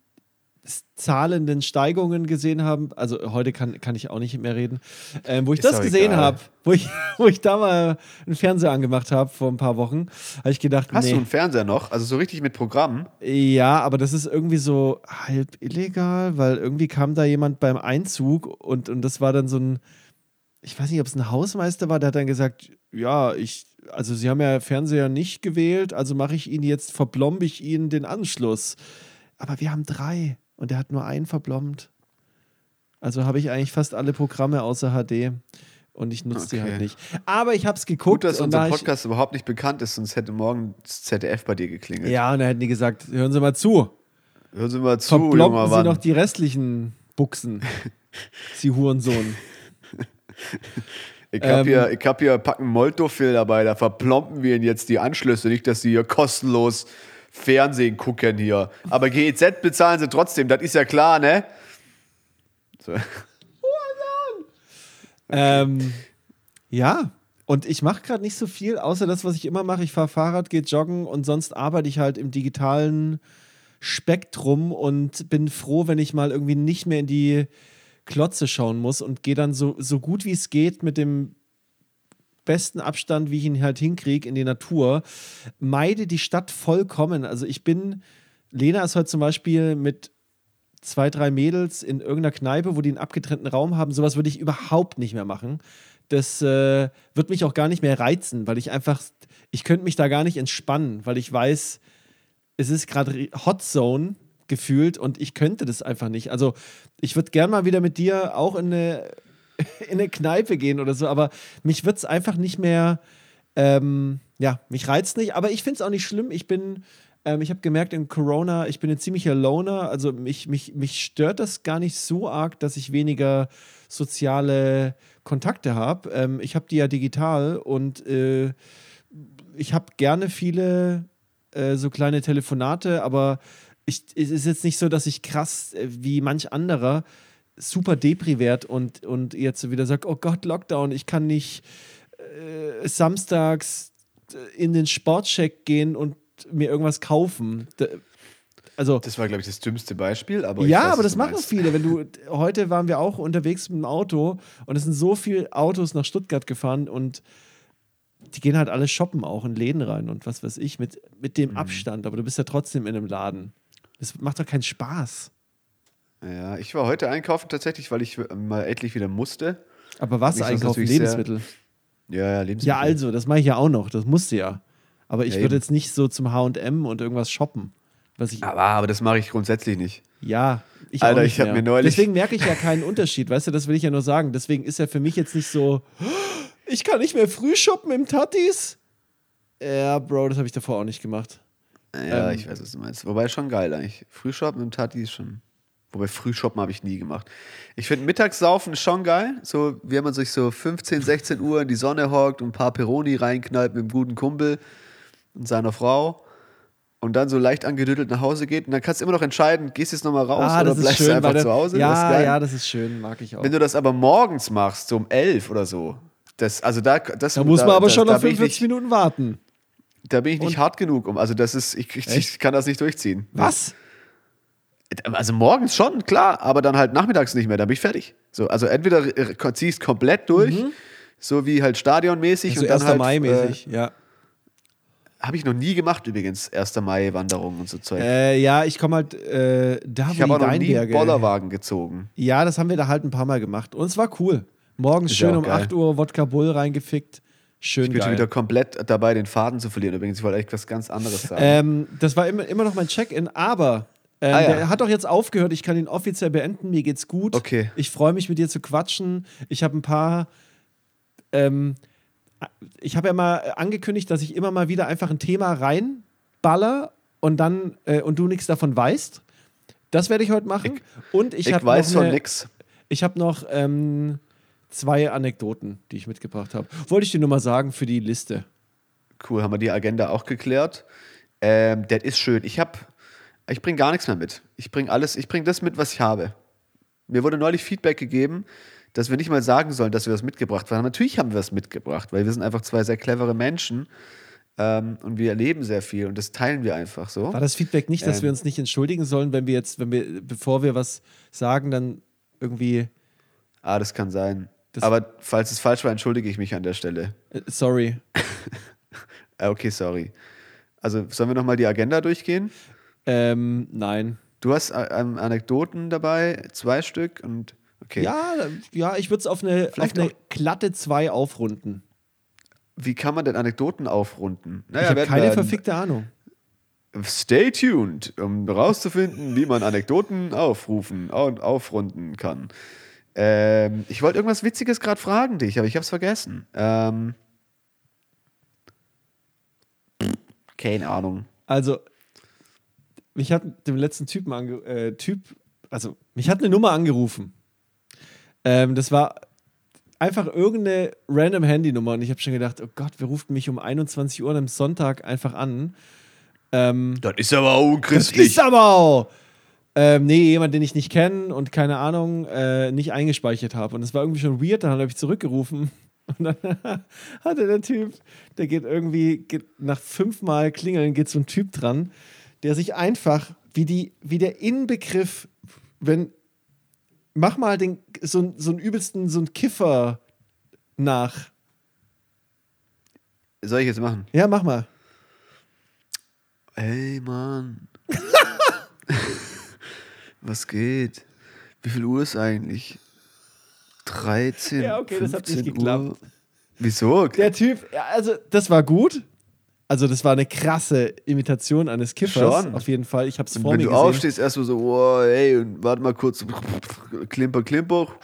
zahlenden Steigungen gesehen habe, also heute kann, kann ich auch nicht mehr reden, ähm, wo ich Ist das gesehen habe, wo ich, wo ich da mal einen Fernseher angemacht habe vor ein paar Wochen, habe ich gedacht, Hast nee. du einen Fernseher noch? Also so richtig mit Programm? Ja, aber das ist irgendwie so halb illegal, weil irgendwie kam da jemand beim Einzug und, und das war dann so ein, ich weiß nicht, ob es ein Hausmeister war, der hat dann gesagt, ja, ich, also Sie haben ja Fernseher nicht gewählt, also mache ich Ihnen jetzt, verblombe ich Ihnen den Anschluss. Aber wir haben drei und der hat nur einen verblombt. Also habe ich eigentlich fast alle Programme außer HD und ich nutze die Okay. halt nicht. Aber ich habe es geguckt Gut, dass unser da ich, Podcast überhaupt nicht bekannt ist, sonst hätte morgen das ZDF bei dir geklingelt. ja, und dann hätten die gesagt, hören Sie mal zu. Hören Sie mal zu, Verblomben junger Sie Mann. noch die restlichen Buchsen. Sie Hurensohn. Ich habe ähm, hier, ich hab hier packen Moltofil dabei, da verplomben wir Ihnen jetzt die Anschlüsse, nicht, dass Sie hier kostenlos Fernsehen gucken hier. Aber GEZ bezahlen Sie trotzdem, das ist ja klar, ne? So. Ähm, ja, und ich mache gerade nicht so viel, außer das, was ich immer mache. Ich fahre Fahrrad, gehe joggen und sonst arbeite ich halt im digitalen Spektrum und bin froh, wenn ich mal irgendwie nicht mehr in die Klotze schauen muss und gehe dann so, so gut wie es geht mit dem besten Abstand, wie ich ihn halt hinkriege, in die Natur. Meide die Stadt vollkommen. Also ich bin, Lena ist heute zum Beispiel mit zwei, drei Mädels in irgendeiner Kneipe, wo die einen abgetrennten Raum haben. Sowas würde ich überhaupt nicht mehr machen. Das äh, wird mich auch gar nicht mehr reizen, weil ich einfach, ich könnte mich da gar nicht entspannen, weil ich weiß, es ist gerade Hot Zone gefühlt und ich könnte das einfach nicht. Also ich würde gern mal wieder mit dir auch in eine, in eine Kneipe gehen oder so, aber mich wird es einfach nicht mehr, ähm, ja, mich reizt nicht, aber ich finde es auch nicht schlimm. Ich bin, ähm, ich habe gemerkt in Corona, ich bin ein ziemlicher Loner, also mich, mich, mich stört das gar nicht so arg, dass ich weniger soziale Kontakte habe. Ähm, ich habe die ja digital und äh, ich habe gerne viele äh, so kleine Telefonate, aber ich, es ist jetzt nicht so, dass ich krass äh, wie manch anderer super Depri werd und, und jetzt wieder sage, oh Gott, Lockdown, ich kann nicht äh, samstags äh, in den Sportcheck gehen und mir irgendwas kaufen. D also Das war, glaube ich, das dümmste Beispiel. Aber ja, weiß, aber das machen viele. Wenn du heute waren wir auch unterwegs mit dem Auto und es sind so viele Autos nach Stuttgart gefahren und die gehen halt alle shoppen auch in Läden rein und was weiß ich mit, mit Mhm. dem Abstand. Aber du bist ja trotzdem in einem Laden. Das macht doch keinen Spaß. Ja, ich war heute einkaufen tatsächlich, weil ich mal endlich wieder musste. Aber was Mich einkaufen? sehr- Lebensmittel. Ja, ja, Lebensmittel. Ja, also, das mache ich ja auch noch. Das musste ja. Aber ich Ja, würde jetzt nicht so zum HM und irgendwas shoppen. Was ich, Aber, aber das mache ich grundsätzlich nicht. ja, ich Alter, ich hab mehr. mir neulich- Deswegen merke ich ja keinen Unterschied, weißt du, das will ich ja nur sagen. Deswegen ist ja für mich jetzt nicht so, ich kann nicht mehr früh shoppen im Tatis. Ja, Bro, das habe ich davor auch nicht gemacht. Ja, Ähm. ich weiß, was du meinst. Wobei schon geil eigentlich. Frühshoppen im Tati ist schon. Wobei Frühshoppen habe ich nie gemacht. Ich finde Mittagssaufen ist schon geil. So, wie man sich so 15, 16 Uhr in die Sonne hockt und ein paar Peroni reinknallt mit einem guten Kumpel und seiner Frau und dann so leicht angedüttelt nach Hause geht. Und dann kannst du immer noch entscheiden, gehst du jetzt nochmal raus ah, oder das bleibst schön. du einfach zu Hause. Ja, das ja, das ist schön, mag ich auch. Wenn du das aber morgens machst, so um 11 oder so, das, also da, das, Da muss man aber da, schon noch bin ich 45 nicht, Minuten warten. Da bin ich nicht hart genug um. Also das ist, ich, ich, ich kann das nicht durchziehen. Was? Also morgens schon, klar, aber dann halt nachmittags nicht mehr, dann bin ich fertig. So, also entweder äh, ziehst komplett durch, so wie halt stadionmäßig Also und dann 1. halt, Mai mäßig, Äh, ja. Habe ich noch nie gemacht übrigens, 1. Mai-Wanderung und so Zeug. Äh, ja, ich komme halt äh, da, ich wo habe die auch noch nie einen. Bollerwagen gezogen. Ja, das haben wir da halt ein paar Mal gemacht. Und es war cool. Morgens Ist schön um geil. 8 Uhr Wodka Bull reingefickt. Schön Ich bin schon geil. wieder komplett dabei, den Faden zu verlieren. Übrigens, ich wollte echt was ganz anderes sagen. Ähm, das war immer, immer noch mein Check-in, aber ähm, Ah, ja. der hat doch jetzt aufgehört. Ich kann ihn offiziell beenden. Mir geht's gut. Okay. Ich freue mich, mit dir zu quatschen. Ich habe ein paar. Ähm, ich habe ja mal angekündigt, dass ich immer mal wieder einfach ein Thema reinballer und dann äh, und du nichts davon weißt. Das werde ich heute machen. und ich, ich weiß noch von eine- nix. Ich habe noch ähm, zwei Anekdoten, die ich mitgebracht habe. Wollte ich dir nur mal sagen für die Liste. Cool, haben wir die Agenda auch geklärt. Ähm, das ist schön. Ich habe, ich bringe gar nichts mehr mit. Ich bringe alles, ich bringe das mit, was ich habe. Mir wurde neulich Feedback gegeben, dass wir nicht mal sagen sollen, dass wir was mitgebracht haben. Natürlich haben wir was mitgebracht, weil wir sind einfach zwei sehr clevere Menschen ähm, und wir erleben sehr viel und das teilen wir einfach so. War das Feedback nicht, dass Ähm. wir uns nicht entschuldigen sollen, wenn wir jetzt, wenn wir, bevor wir was sagen, dann irgendwie, Ah, das kann sein. Das- Aber falls es falsch war, entschuldige ich mich an der Stelle. äh, sorry. Äh, okay, sorry. Also sollen wir nochmal die Agenda durchgehen? Ähm, nein. Du hast äh, ähm, Anekdoten dabei, zwei Stück und okay. Ja, ja, ich würde es auf eine, auf eine glatte 2 aufrunden. Wie kann man denn Anekdoten aufrunden? ich Naja, habe werden keine wir- verfickte Ahnung. Stay tuned, um herauszufinden, wie man Anekdoten aufrufen und aufrunden kann. Ähm, ich wollte irgendwas Witziges gerade fragen dich, aber ich habe es vergessen. Ähm, keine Ahnung. Also, mich hat dem letzten Typen ange äh, Typ, also mich hat eine Nummer angerufen. Ähm, das war einfach irgendeine random Handynummer und ich habe schon gedacht, oh Gott, wer ruft mich um 21 Uhr am Sonntag einfach an? Ähm, Das ist aber auch das unchristlich. ist aber auch. Ähm, nee, jemand, den ich nicht kenne und keine Ahnung, äh, nicht eingespeichert habe. Und es war irgendwie schon weird, dann habe ich zurückgerufen. Und dann hatte der Typ, der geht irgendwie, geht nach fünfmal klingeln, geht so ein Typ dran, der sich einfach, wie, die, wie der Inbegriff, wenn, mach mal den, so, so einen übelsten, so einen Kiffer nach. Soll ich jetzt machen? Ja, mach mal. Ey, Mann. Was geht? Wie viel Uhr ist eigentlich? 13. Ja, okay, das hat nicht 15 geklappt. Uhr. Wieso? Der Typ, ja, also das war gut. Also das war eine krasse Imitation eines Kiffers, Schon. auf jeden Fall. Ich habe es vor Wenn mir du gesehen. aufstehst, erstmal so, wow, ey, und warte mal kurz. Klimper, klimper.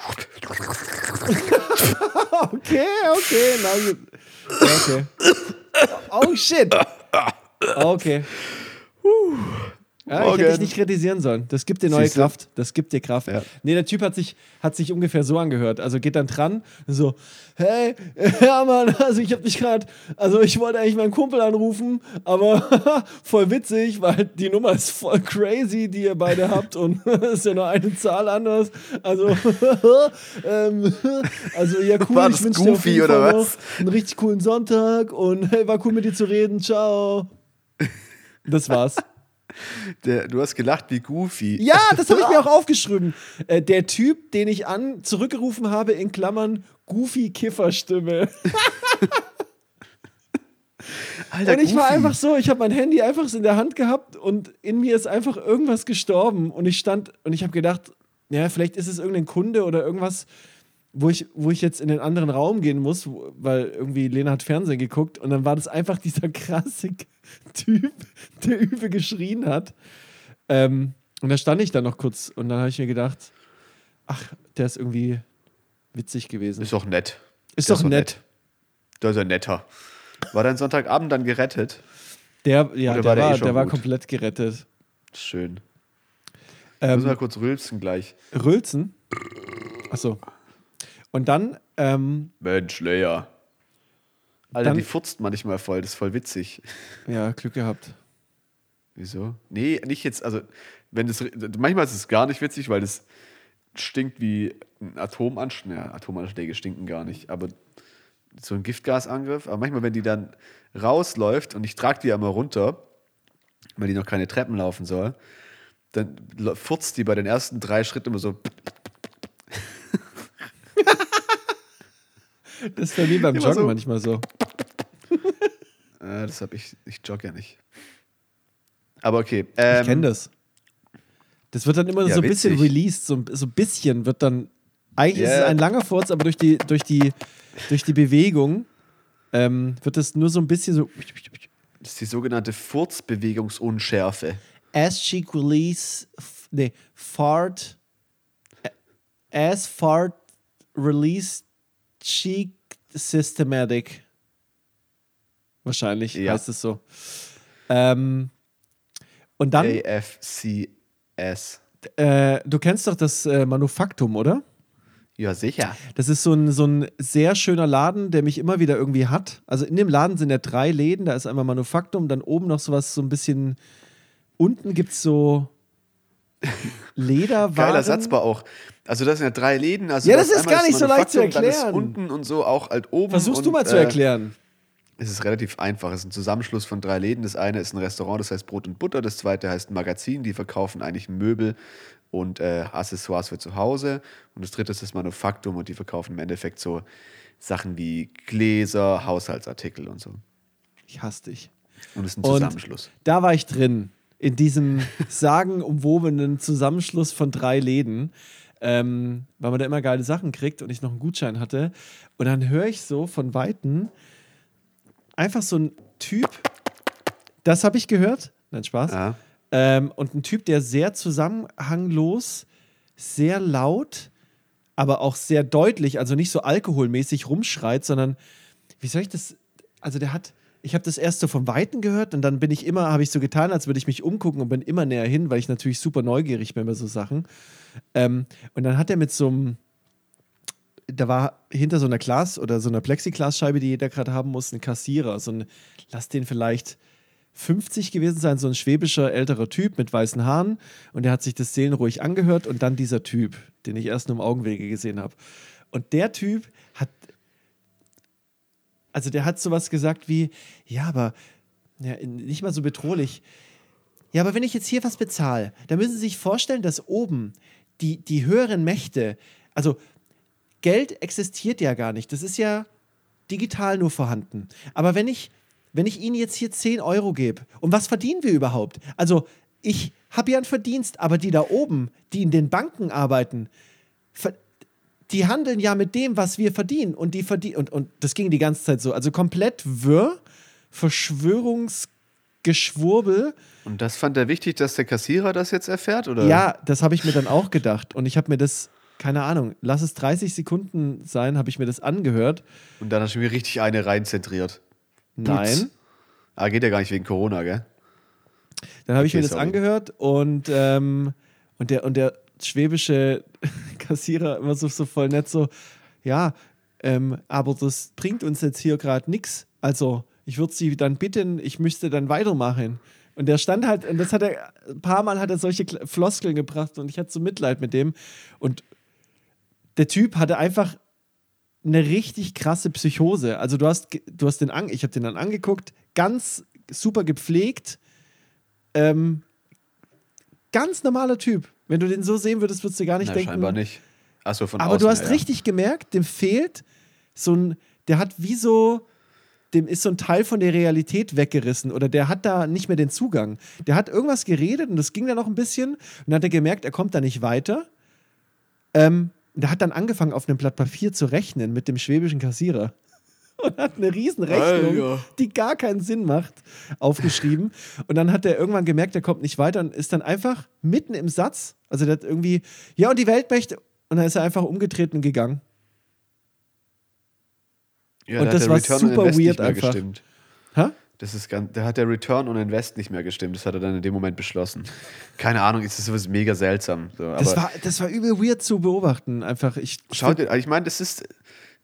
Okay, okay, na gut. Okay. Oh shit. Okay. Ja, ich hätte dich nicht kritisieren sollen. Das gibt dir neue Siehst du? Kraft. Das gibt dir Kraft. Ja. Nee, der Typ hat sich, hat sich ungefähr so angehört. Also geht dann dran, so, hey, ja Mann, also ich hab dich gerade, also ich wollte eigentlich meinen Kumpel anrufen, aber voll witzig, weil die Nummer ist voll crazy, die ihr beide habt und es ist ja nur eine Zahl anders. Also, ähm, also ja cool, War ich das wünsche dir auf jeden oder Fall was? noch einen richtig coolen Sonntag und hey, war cool mit dir zu reden, ciao. Das war's. Der, du hast gelacht wie Goofy. Ja, das habe ich mir auch aufgeschrieben. Äh, der Typ, den ich an zurückgerufen habe, in Klammern Goofy Kifferstimme. Alter, und ich war Goofy. einfach so, ich habe mein Handy einfach in der Hand gehabt und in mir ist einfach irgendwas gestorben und ich stand und ich habe gedacht, ja, vielleicht ist es irgendein Kunde oder irgendwas, wo ich, wo ich jetzt in den anderen Raum gehen muss, weil irgendwie Lena hat Fernsehen geguckt und dann war das einfach dieser krasse Typ, der übel geschrien hat. Ähm, und da stand ich dann noch kurz und dann habe ich mir gedacht, ach, der ist irgendwie witzig gewesen. Ist doch nett. Ist Der doch nett. Der ist ja netter. War dein Sonntagabend dann gerettet? Der, ja, der war der war, eh der war komplett gerettet. Schön. Ähm, Müssen wir kurz rülpsen gleich. Rülpsen. Achso. Und dann, ähm, Mensch, Lea. Alter, Dann- die furzt manchmal voll. Das ist voll witzig. ja, Glück gehabt. Wieso? Nee, nicht jetzt. Also, wenn das. Manchmal ist es gar nicht witzig, weil das stinkt wie ein Atomanschlag. Ja, Atomanschläge stinken gar nicht. Aber so ein Giftgasangriff. Aber manchmal, wenn die dann rausläuft und ich trage die ja immer runter, weil die noch keine Treppen laufen soll, dann lo- furzt die bei den ersten drei Schritten immer so. Das ist bei mir beim Immer Joggen so. manchmal so. Äh, das habe ich. Ich jogge ja nicht. Aber okay. Ich Ähm, kenne das. Das wird dann immer ja, so ein bisschen released, so, so ein bisschen wird dann. Eigentlich ist Ja. es ein langer Furz, aber durch die, durch die, durch die Bewegung ähm, wird es nur so ein bisschen so. Das ist die sogenannte Furzbewegungsunschärfe. Ass cheek release. Nee, fart. Ass fart release cheek systematic. Wahrscheinlich Ja. heißt es so. Ähm, und dann, AFCS. äh, du kennst doch das äh, Manufaktum, oder? Ja, sicher. Das ist so ein, so ein sehr schöner Laden, der mich immer wieder irgendwie hat. Also in dem Laden sind ja drei Läden. Da ist einmal Manufaktum, dann oben noch sowas, so ein bisschen. Unten gibt es so Lederwaren. Geiler Satzbau auch. Also das sind ja drei Läden. Also Ja, das ist gar nicht so leicht zu Manufaktum, dann ist erklären. unten und so auch halt oben. Versuchst du und, mal zu äh, erklären. Es ist relativ einfach. Es ist ein Zusammenschluss von drei Läden. Das eine ist ein Restaurant, das heißt Brot und Butter. Das zweite heißt Magazin. Die verkaufen eigentlich Möbel und äh, Accessoires für zu Hause. Und das dritte ist das Manufaktum und die verkaufen im Endeffekt so Sachen wie Gläser, Haushaltsartikel und so. Ich hasse dich. Und es ist ein Und Zusammenschluss. Da war ich drin, in diesem sagenumwobenen Zusammenschluss von drei Läden, ähm, weil man da immer geile Sachen kriegt und ich noch einen Gutschein hatte. Und dann höre ich so von Weitem einfach so ein Typ, das habe ich gehört, nein, Spaß, Ja. ähm, und ein Typ, der sehr zusammenhanglos, sehr laut, aber auch sehr deutlich, also nicht so alkoholmäßig rumschreit, sondern wie soll ich das? Also der hat, ich habe das erst so vom Weiten gehört und dann bin ich immer, habe ich so getan, als würde ich mich umgucken und bin immer näher hin, weil ich natürlich super neugierig bin bei so Sachen. Ähm, und dann hat er mit so einem, da war hinter so einer Glas oder so einer Plexiglasscheibe, die jeder gerade haben muss, ein Kassierer, so ein, lass den vielleicht 50 gewesen sein, so ein schwäbischer älterer Typ mit weißen Haaren und der hat sich das seelenruhig angehört und dann dieser Typ, den ich erst nur im Augenwege gesehen habe. Und der Typ also der hat sowas gesagt wie, ja, aber ja, nicht mal so bedrohlich. Ja, aber wenn ich jetzt hier was bezahle, dann müssen Sie sich vorstellen, dass oben die, die höheren Mächte, also Geld existiert ja gar nicht. Das ist ja digital nur vorhanden. Aber wenn ich, wenn ich Ihnen jetzt hier 10 Euro gebe, und was verdienen wir überhaupt? Also, ich habe ja einen Verdienst, aber die da oben, die in den Banken arbeiten, die handeln ja mit dem, was wir verdienen. Und die verdienen, und, und das ging die ganze Zeit so. Also komplett wirr, Verschwörungsgeschwurbel. Und das fand er wichtig, dass der Kassierer das jetzt erfährt? Oder? Ja, das habe ich mir dann auch gedacht. Und ich habe mir das, keine Ahnung, lass es 30 Sekunden sein, habe ich mir das angehört. Und dann hast du mir richtig eine reinzentriert. Nein. Ah, geht ja gar nicht wegen Corona, gell? Dann habe ich Okay, mir das sorry. angehört und, ähm, und, der, und der schwäbische Kassierer immer so, so voll nett so, ja, ähm, aber das bringt uns jetzt hier gerade nichts. Also ich würde Sie dann bitten, ich müsste dann weitermachen. Und der stand halt, und das hat er, ein paar Mal hat er solche Floskeln gebracht und ich hatte so Mitleid mit dem. Und der Typ hatte einfach eine richtig krasse Psychose. Also du hast, du hast den, ich habe den dann angeguckt, ganz super gepflegt, ähm, Ganz normaler Typ. Wenn du den so sehen würdest, würdest du gar nicht Na, denken. scheinbar nicht. Achso, von Aber außen, du hast ja, richtig gemerkt, dem fehlt so ein, der hat wie so, dem ist so ein Teil von der Realität weggerissen oder der hat da nicht mehr den Zugang. Der hat irgendwas geredet und das ging dann noch ein bisschen und dann hat er gemerkt, er kommt da nicht weiter. Ähm, der hat dann angefangen, auf einem Blatt Papier zu rechnen mit dem schwäbischen Kassierer. Und hat eine Riesenrechnung, Alter. die gar keinen Sinn macht, aufgeschrieben. Und dann hat er irgendwann gemerkt, er kommt nicht weiter und ist dann einfach mitten im Satz, also der hat irgendwie, ja, und die Weltmächte, und dann ist er einfach umgetreten und gegangen. Ja, Und da das war Return super weird einfach. gestimmt. Hä? Das ist ganz, da hat der Return on Invest nicht mehr gestimmt. Das hat er dann in dem Moment beschlossen. Keine Ahnung, ist das sowas mega seltsam. So, Das war, das war übel weird zu beobachten. Einfach, ich. schau dir, ich meine, das ist,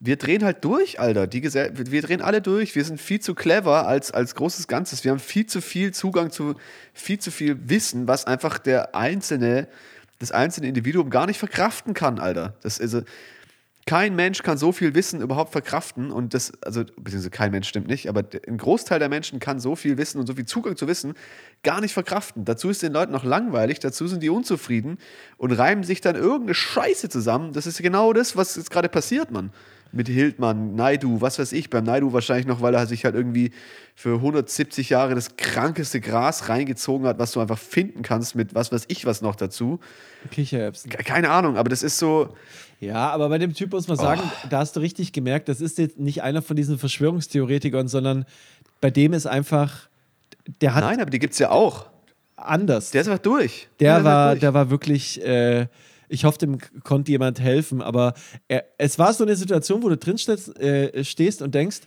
wir drehen halt durch, Alter. Die Gesell wir drehen alle durch. Wir sind viel zu clever als, als großes Ganzes. Wir haben viel zu viel Zugang zu viel zu viel Wissen, was einfach der einzelne, das einzelne Individuum gar nicht verkraften kann, Alter. Das also, kein Mensch kann so viel Wissen überhaupt verkraften und das, also, beziehungsweise kein Mensch stimmt nicht, aber ein Großteil der Menschen kann so viel Wissen und so viel Zugang zu Wissen gar nicht verkraften. Dazu ist den Leuten noch langweilig, dazu sind die unzufrieden und reimen sich dann irgendeine Scheiße zusammen. Das ist genau das, was jetzt gerade passiert, Mann. Mit Hildmann, Naidu, was weiß ich, beim Naidu wahrscheinlich noch, weil er sich halt irgendwie für 170 Jahre das krankeste Gras reingezogen hat, was du einfach finden kannst mit was weiß ich was noch dazu. Kichererbsen. Keine Ahnung, aber das ist so, Ja, aber bei dem Typ muss man sagen, Oh. da hast du richtig gemerkt, das ist jetzt nicht einer von diesen Verschwörungstheoretikern, sondern bei dem ist einfach, der hat nein, aber die gibt's ja auch. anders. Der ist einfach durch. Der ist war, durch. der war wirklich, äh, ich hoffe, dem konnte jemand helfen, aber er, es war so eine Situation, wo du drin stehst, äh, stehst und denkst,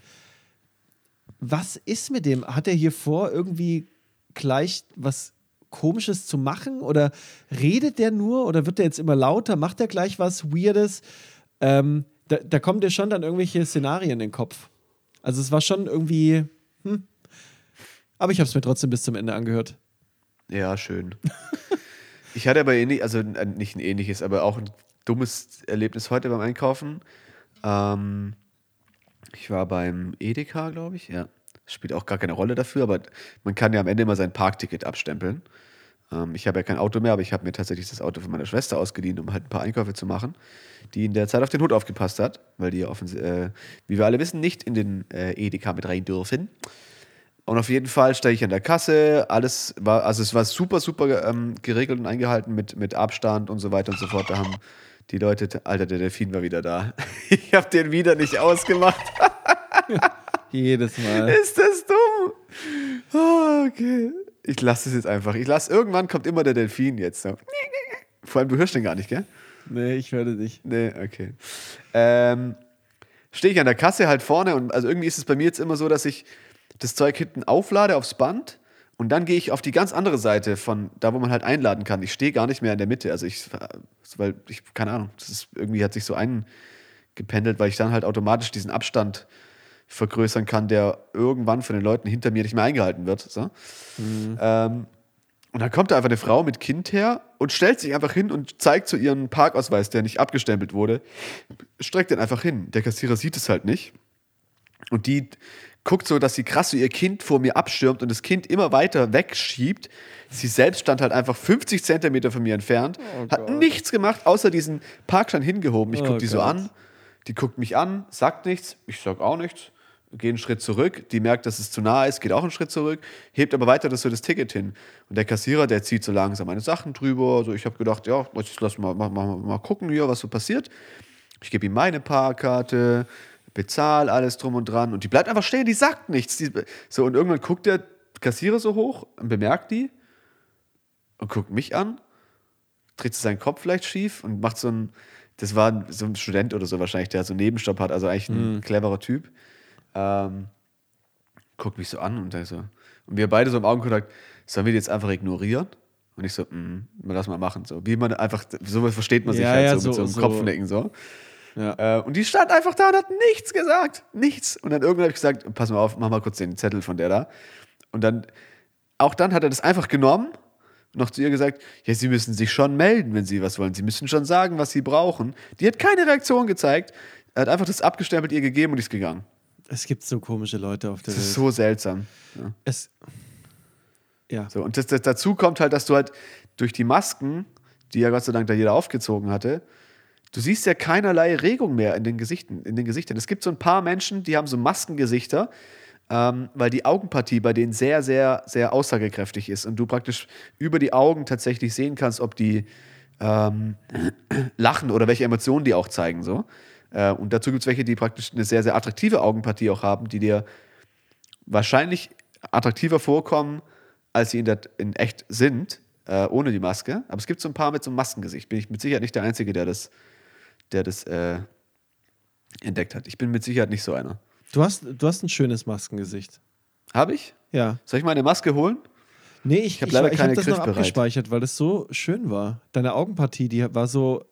was ist mit dem? Hat er hier vor, irgendwie gleich was Komisches zu machen? Oder redet der nur? Oder wird der jetzt immer lauter? Macht er gleich was Weirdes? Ähm, da, da kommen dir schon dann irgendwelche Szenarien in den Kopf. Also es war schon irgendwie, hm. Aber ich habe es mir trotzdem bis zum Ende angehört. Ja, schön. ich hatte aber ähnlich, also äh, nicht ein ähnliches, aber auch ein dummes Erlebnis heute beim Einkaufen. Ähm, ich war beim Edeka, glaube ich, ja. Spielt auch gar keine Rolle dafür, aber man kann ja am Ende immer sein Parkticket abstempeln. Ähm, ich habe ja kein Auto mehr, aber ich habe mir tatsächlich das Auto von meiner Schwester ausgeliehen, um halt ein paar Einkäufe zu machen, die in der Zeit auf den Hund aufgepasst hat, weil die ja äh, wie wir alle wissen, nicht in den äh, Edeka mit rein dürfen. Und auf jeden Fall steige ich an der Kasse, alles war, also es war super, super ähm, geregelt und eingehalten mit, mit Abstand und so weiter und so fort. Da haben die Leute, Alter, der Delfin war wieder da. Ich habe den wieder nicht ausgemacht. Jedes Mal. Ist das dumm? Oh, okay. Ich lasse es jetzt einfach. Ich lasse, irgendwann kommt immer der Delfin jetzt. So. Vor allem, du hörst den gar nicht, gell? Nee, ich höre nicht. Nee, okay. Ähm, Stehe ich an der Kasse halt vorne und also irgendwie ist es bei mir jetzt immer so, dass ich das Zeug hinten auflade aufs Band und dann gehe ich auf die ganz andere Seite von da, wo man halt einladen kann. Ich stehe gar nicht mehr in der Mitte. Also ich, weil ich, keine Ahnung, das ist irgendwie hat sich so eingependelt, weil ich dann halt automatisch diesen Abstand vergrößern kann, der irgendwann von den Leuten hinter mir nicht mehr eingehalten wird. So. Ähm, und dann kommt da einfach eine Frau mit Kind her und stellt sich einfach hin und zeigt so ihren Parkausweis, der nicht abgestempelt wurde, streckt den einfach hin. Der Kassierer sieht es halt nicht. Und die guckt so, dass sie krass so ihr Kind vor mir abschirmt und das Kind immer weiter wegschiebt. Sie selbst stand halt einfach 50 Zentimeter von mir entfernt, hat nichts gemacht, außer diesen Parkschein hingehoben. Ich Oh gucke die so Gott. an, die guckt mich an, sagt nichts, ich sag auch nichts, gehe einen Schritt zurück, die merkt, dass es zu nah ist, geht auch einen Schritt zurück, hebt aber weiter das so das Ticket hin. Und der Kassierer, der zieht so langsam meine Sachen drüber. So, ich habe gedacht, ja, lass mal, mal, mal, mal gucken hier, was so passiert. Ich gebe ihm meine Parkkarte, bezahle alles drum und dran und die bleibt einfach stehen, die sagt nichts. Die, so, und irgendwann guckt der Kassierer so hoch und bemerkt die und guckt mich an, dreht so seinen Kopf vielleicht schief und macht so ein, das war so ein Student oder so wahrscheinlich, der so einen Nebenstopp hat, also eigentlich ein cleverer Typ. Ähm, guckt mich so an und, so, und wir beide so im Augenkontakt, sollen wir die jetzt einfach ignorieren? Und ich so, mm, lass mal machen. So, wie man einfach, so versteht man sich Ja, halt ja, so, so- mit so einem so- Kopfnicken so. Ja. Äh, und die stand einfach da und hat nichts gesagt. Nichts. Und dann irgendwann habe ich gesagt, pass mal auf, mach mal kurz den Zettel von der da. Und dann, auch dann hat er das einfach genommen und noch zu ihr gesagt, ja, Sie müssen sich schon melden, wenn Sie was wollen. Sie müssen schon sagen, was Sie brauchen. Die hat keine Reaktion gezeigt. Er hat einfach das abgestempelt ihr gegeben und ist gegangen. Es gibt so komische Leute auf der Das ist Welt. so seltsam. Ja. es, Ja. So, und das, das, dazu kommt halt, dass du halt durch die Masken, die ja Gott sei Dank da jeder aufgezogen hatte, du siehst ja keinerlei Regung mehr in den Gesichten. In den Gesichtern. Es gibt so ein paar Menschen, die haben so Maskengesichter, ähm, weil die Augenpartie bei denen sehr, sehr, sehr aussagekräftig ist und du praktisch über die Augen tatsächlich sehen kannst, ob die ähm, lachen oder welche Emotionen die auch zeigen. So. Äh, und dazu gibt es welche, die praktisch eine sehr, sehr attraktive Augenpartie auch haben, die dir wahrscheinlich attraktiver vorkommen, als sie in, der, in echt sind, äh, ohne die Maske. Aber es gibt so ein paar mit so einem Maskengesicht. Bin ich mit Sicherheit nicht der Einzige, der das, der das äh, entdeckt hat. Ich bin mit Sicherheit nicht so einer. Du hast, du hast ein schönes Maskengesicht. Habe ich? Ja. Soll ich meine Maske holen? Nee, ich, hab ich, leider ich keine habe das noch abgespeichert, weil es so schön war. Deine Augenpartie, die war so.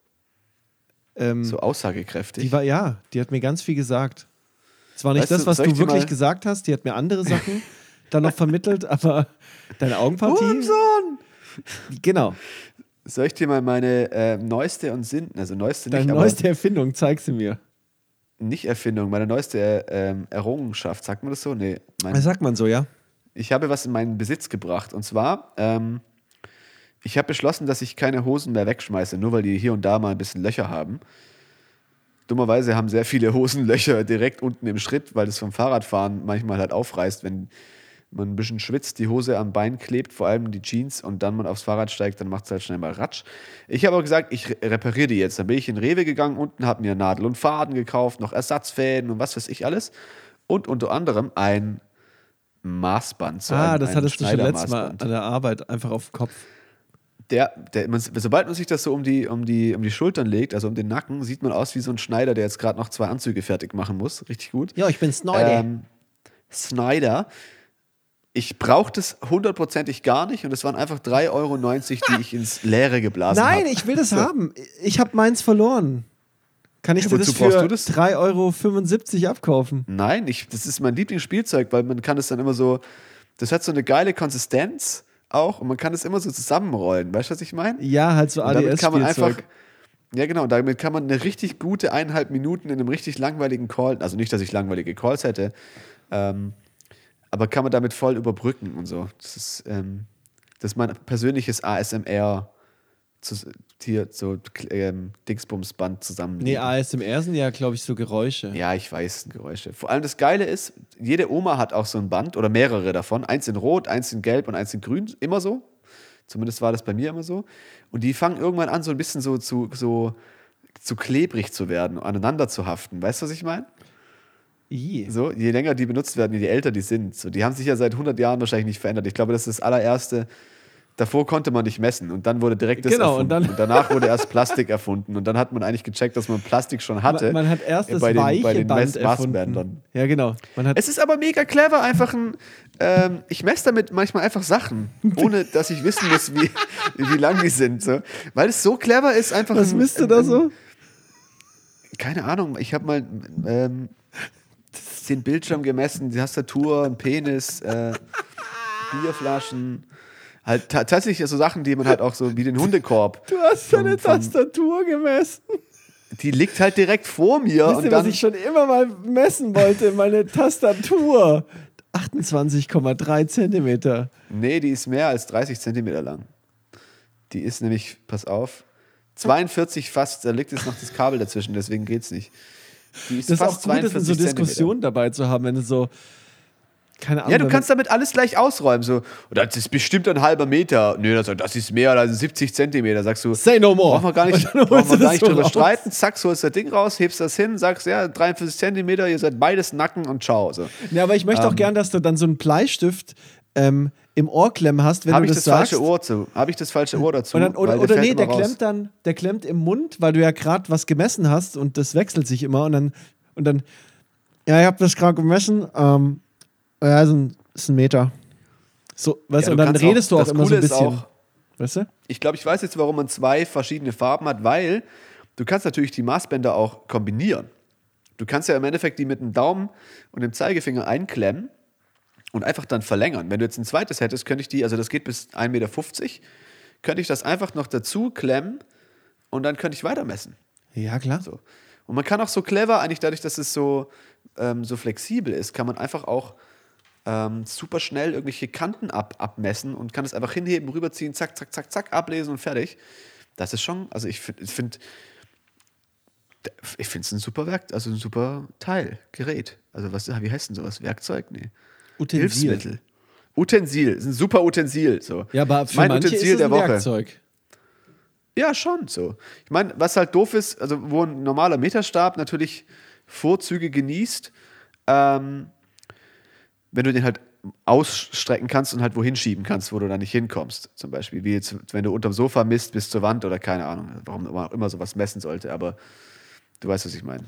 Ähm, So aussagekräftig. die war, ja, die hat mir ganz viel gesagt. Es war nicht Weißt du, das, was du ich dir wirklich mal- gesagt hast, die hat mir andere Sachen dann noch vermittelt, aber deine Augenpartie. Hurensohn! Genau. Soll ich dir mal meine äh, neueste und Sinn, also neueste Deine nicht, neueste Erfindung, zeig sie mir. nicht Erfindung, meine neueste äh, ähm, Errungenschaft, sagt man das so? Nee, mein, sagt man so, ja? ich habe was in meinen Besitz gebracht. Und zwar, ähm, ich habe beschlossen, dass ich keine Hosen mehr wegschmeiße, nur weil die hier und da mal ein bisschen Löcher haben. Dummerweise haben sehr viele Hosen Löcher direkt unten im Schritt, weil das vom Fahrradfahren manchmal halt aufreißt, wenn man ein bisschen schwitzt, die Hose am Bein klebt, vor allem die Jeans, und dann man aufs Fahrrad steigt, dann macht es halt schnell mal Ratsch. Ich habe aber gesagt, ich re- repariere die jetzt. Dann bin ich in Rewe gegangen, unten habe mir Nadel und Faden gekauft, noch Ersatzfäden und was weiß ich alles. Und unter anderem ein Maßband. So ah, ein, das hattest du schon letztes Mal an der Arbeit einfach auf den Kopf. Der, der, man, sobald man sich das so um die, um, die, um die Schultern legt, also um den Nacken, sieht man aus wie so ein Schneider, der jetzt gerade noch zwei Anzüge fertig machen muss. Richtig gut. Ja, ich bin Snyder. Ähm, Snyder. Ich brauche das hundertprozentig gar nicht und es waren einfach 3,90 Euro, die ich ins Leere geblasen habe. Nein, ich will das haben. Ich habe meins verloren. Kann ich Ja, dir das für du das? 3,75 Euro abkaufen? Nein, ich, das ist mein Lieblingsspielzeug, weil man kann es dann immer so, das hat so eine geile Konsistenz auch und man kann es immer so zusammenrollen. Weißt du, was ich meine? Ja, halt so Und damit kann man einfach, ADS-Spielzeug. ja genau, damit kann man eine richtig gute eineinhalb Minuten in einem richtig langweiligen Call, also nicht, dass ich langweilige Calls hätte, ähm, aber kann man damit voll überbrücken und so. Das ist, ähm, das ist mein persönliches ASMR zu, hier so ähm, Dingsbumsband zusammen. Nee, ASMR sind ja, glaube ich, so Geräusche. Ja, ich weiß, Geräusche. Vor allem das Geile ist, jede Oma hat auch so ein Band oder mehrere davon. Eins in Rot, eins in Gelb und eins in Grün. Immer so. Zumindest war das bei mir immer so. Und die fangen irgendwann an, so ein bisschen so zu, so, zu klebrig zu werden, aneinander zu haften. Weißt du, was ich meine? I. So, je länger die benutzt werden, je älter die sind. So, die haben sich ja seit 100 Jahren wahrscheinlich nicht verändert. Ich glaube, das ist das allererste. Davor konnte man nicht messen und dann wurde direkt das Genau, und erfunden. dann- danach wurde erst Plastik erfunden und dann hat man eigentlich gecheckt, dass man Plastik schon hatte. Man, man hat erst äh, das bei den, weiche bei den Band erfunden. Ja, genau. Es ist aber mega clever, einfach ein. Ähm, ich messe damit manchmal einfach Sachen, ohne dass ich wissen muss, wie, wie lang die sind. So. Weil es so clever ist, einfach. Was ein- misst du da so? Keine Ahnung, ich habe mal ähm, den Bildschirm gemessen, die Tastatur, ein Penis, äh, Bierflaschen. Halt ta tatsächlich so Sachen, die man halt auch so wie den Hundekorb. Du hast deine Tastatur gemessen. Die liegt halt direkt vor mir Wisst und ihr, was ich schon immer mal messen wollte? Meine Tastatur. 28,3 Zentimeter. Nee, die ist mehr als 30 Zentimeter lang. Die ist nämlich, pass auf, 42 fast, da liegt jetzt noch das Kabel dazwischen, deswegen geht's nicht. Die ist Das ist auch gut, das in so 42 Zentimeter. Diskussionen dabei zu haben, wenn du so. Keine Ahnung. Ja, du kannst damit alles gleich ausräumen. So, "Oh, das ist bestimmt ein halber Meter. Nö, das, das ist mehr als 70 Zentimeter. Sagst du, Say no more. brauchen wir gar nicht, brauchen wir gar nicht so drüber raus. streiten. Zack, so holst das Ding raus, hebst das hin, sagst, ja, 43 Zentimeter, ihr seid beides Nacken und ciao. So. Ja, aber ich möchte auch Ähm. gern, dass du dann so einen Bleistift ähm, im Ohr klemmen hast, wenn Habe du ich das, das falsche sagst. Ohr zu? Habe ich das falsche Ohr dazu? Dann, oder oder nee, der raus. klemmt dann, der klemmt im Mund, weil du ja gerade was gemessen hast und das wechselt sich immer und dann, und dann, ja, ich habe das gerade gemessen, ähm, ja, ist ein, ist ein Meter. So, weißt Ja, du, und dann redest auch- du auch das immer so Coole ein ist bisschen. auch- weißt du? Ich glaube, ich weiß jetzt, warum man zwei verschiedene Farben hat, weil du kannst natürlich die Maßbänder auch kombinieren. Du kannst ja im Endeffekt die mit dem Daumen und dem Zeigefinger einklemmen und einfach dann verlängern. Wenn du jetzt ein zweites hättest, könnte ich die, also das geht bis 1,50 Meter, könnte ich das einfach noch dazu klemmen und dann könnte ich weiter messen. Ja, klar. So. Und man kann auch so clever, eigentlich dadurch, dass es so, ähm, so flexibel ist, kann man einfach auch ähm, super schnell irgendwelche Kanten ab, abmessen und kann es einfach hinheben, rüberziehen, zack, zack, zack, zack, ablesen und fertig. Das ist schon, also ich finde, ich finde ich finde es ein super Werk, also ein super Teil, Gerät. Also was, wie heißt denn sowas? Werkzeug? Nee. Utensil. Hilfsmittel. Utensil, ist ein super Utensil. So. Ja, aber für mein manche Utensil ist es der ein Woche. Werkzeug. Ja, schon so. Ich meine, was halt doof ist, also wo ein normaler Meterstab natürlich Vorzüge genießt, ähm, wenn du den halt ausstrecken kannst und halt wohin schieben kannst, wo du da nicht hinkommst. Zum Beispiel, wie jetzt, wenn du unterm Sofa misst bis zur Wand oder keine Ahnung, warum man auch immer sowas messen sollte, aber du weißt, was ich meine.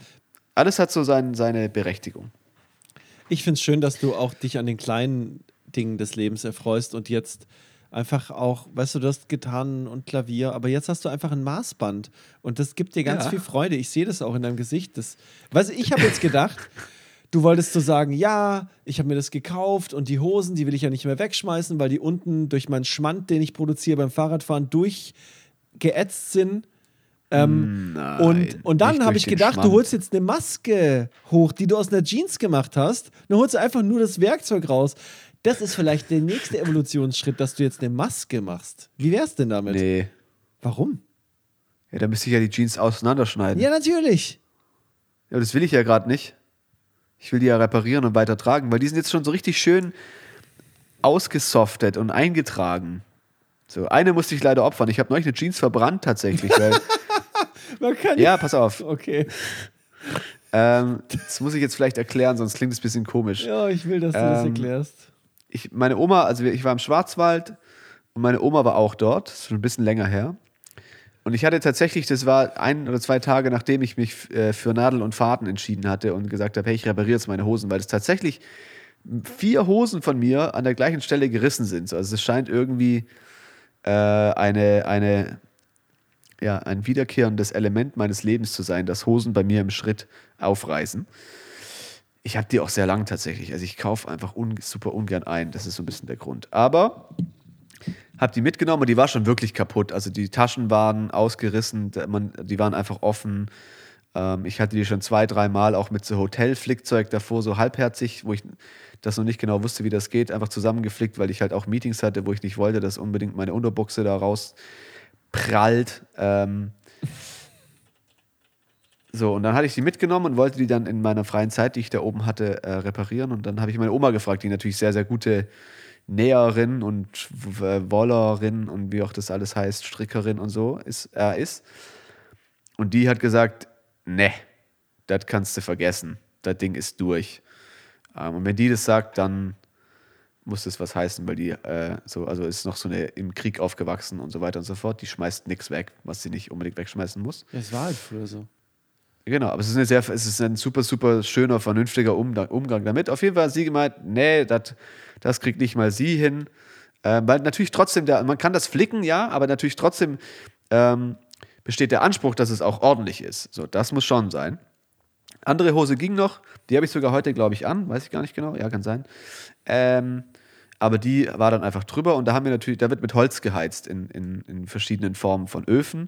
Alles hat so sein, seine Berechtigung. Ich finde es schön, dass du auch dich an den kleinen Dingen des Lebens erfreust und jetzt einfach auch, weißt du, du hast Gitarren und Klavier, aber jetzt hast du einfach ein Maßband und das gibt dir ganz Ja. viel Freude. Ich sehe das auch in deinem Gesicht. Das, weißt du, ich habe jetzt gedacht, du wolltest so sagen, ja, ich habe mir das gekauft und die Hosen, die will ich ja nicht mehr wegschmeißen, weil die unten durch meinen Schmand, den ich produziere beim Fahrradfahren, durchgeätzt sind. Ähm, Nein, und, und dann habe ich gedacht, du Schmand. holst jetzt eine Maske hoch, die du aus einer Jeans gemacht hast. Dann holst du einfach nur das Werkzeug raus. Das ist vielleicht der nächste Evolutionsschritt, dass du jetzt eine Maske machst. Wie wär's denn damit? Nee. Warum? Ja, da müsste ich ja die Jeans auseinanderschneiden. Ja, natürlich. Ja, das will ich ja gerade nicht. Ich will die ja reparieren und weiter tragen, weil die sind jetzt schon so richtig schön ausgesoftet und eingetragen. So, eine musste ich leider opfern. Ich habe neulich eine Jeans verbrannt tatsächlich. Weil, ja, pass auf. Okay. Ähm, das muss ich jetzt vielleicht erklären, sonst klingt es ein bisschen komisch. Ja, ich will, dass du das Ähm, erklärst. Ich, meine Oma, also ich war im Schwarzwald und meine Oma war auch dort. Das ist schon ein bisschen länger her. Und ich hatte tatsächlich, das war ein oder zwei Tage, nachdem ich mich äh, für Nadel und Faden entschieden hatte und gesagt habe, hey, ich repariere jetzt meine Hosen, weil es tatsächlich vier Hosen von mir an der gleichen Stelle gerissen sind. Also es scheint irgendwie äh, eine, eine, ja, ein wiederkehrendes Element meines Lebens zu sein, dass Hosen bei mir im Schritt aufreißen. Ich habe die auch sehr lang tatsächlich. Also ich kaufe einfach un super ungern ein. Das ist so ein bisschen der Grund. Aber habe die mitgenommen und die war schon wirklich kaputt. Also die Taschen waren ausgerissen, man, die waren einfach offen. Ähm, ich hatte die schon zwei, dreimal auch mit so Hotelflickzeug davor, so halbherzig, wo ich das noch nicht genau wusste, wie das geht, einfach zusammengeflickt, weil ich halt auch Meetings hatte, wo ich nicht wollte, dass unbedingt meine Unterbuchse da raus prallt. Ähm, so, und dann hatte ich die mitgenommen und wollte die dann in meiner freien Zeit, die ich da oben hatte, äh, reparieren. Und dann habe ich meine Oma gefragt, die natürlich sehr, sehr gute Näherin und Wollerin und wie auch das alles heißt, Strickerin und so ist, äh, ist. Und die hat gesagt, ne, das kannst du vergessen. Das Ding ist durch. Ähm, und wenn die das sagt, dann muss das was heißen, weil die äh, so, also ist noch so eine im Krieg aufgewachsen und so weiter und so fort. Die schmeißt nichts weg, was sie nicht unbedingt wegschmeißen muss. Es war halt früher so. Genau, aber es ist, eine sehr, es ist ein super, super schöner, vernünftiger Umgang, damit. Auf jeden Fall hat sie gemeint, nee, dat, das kriegt nicht mal sie hin. Ähm, weil natürlich trotzdem, der, man kann das flicken, ja, aber natürlich trotzdem ähm, besteht der Anspruch, dass es auch ordentlich ist. So, das muss schon sein. Andere Hose ging noch, die habe ich sogar heute, glaube ich, an, weiß ich gar nicht genau, ja, kann sein. Ähm, aber die war dann einfach drüber und da haben wir natürlich, da wird mit Holz geheizt in, in, in verschiedenen Formen von Öfen.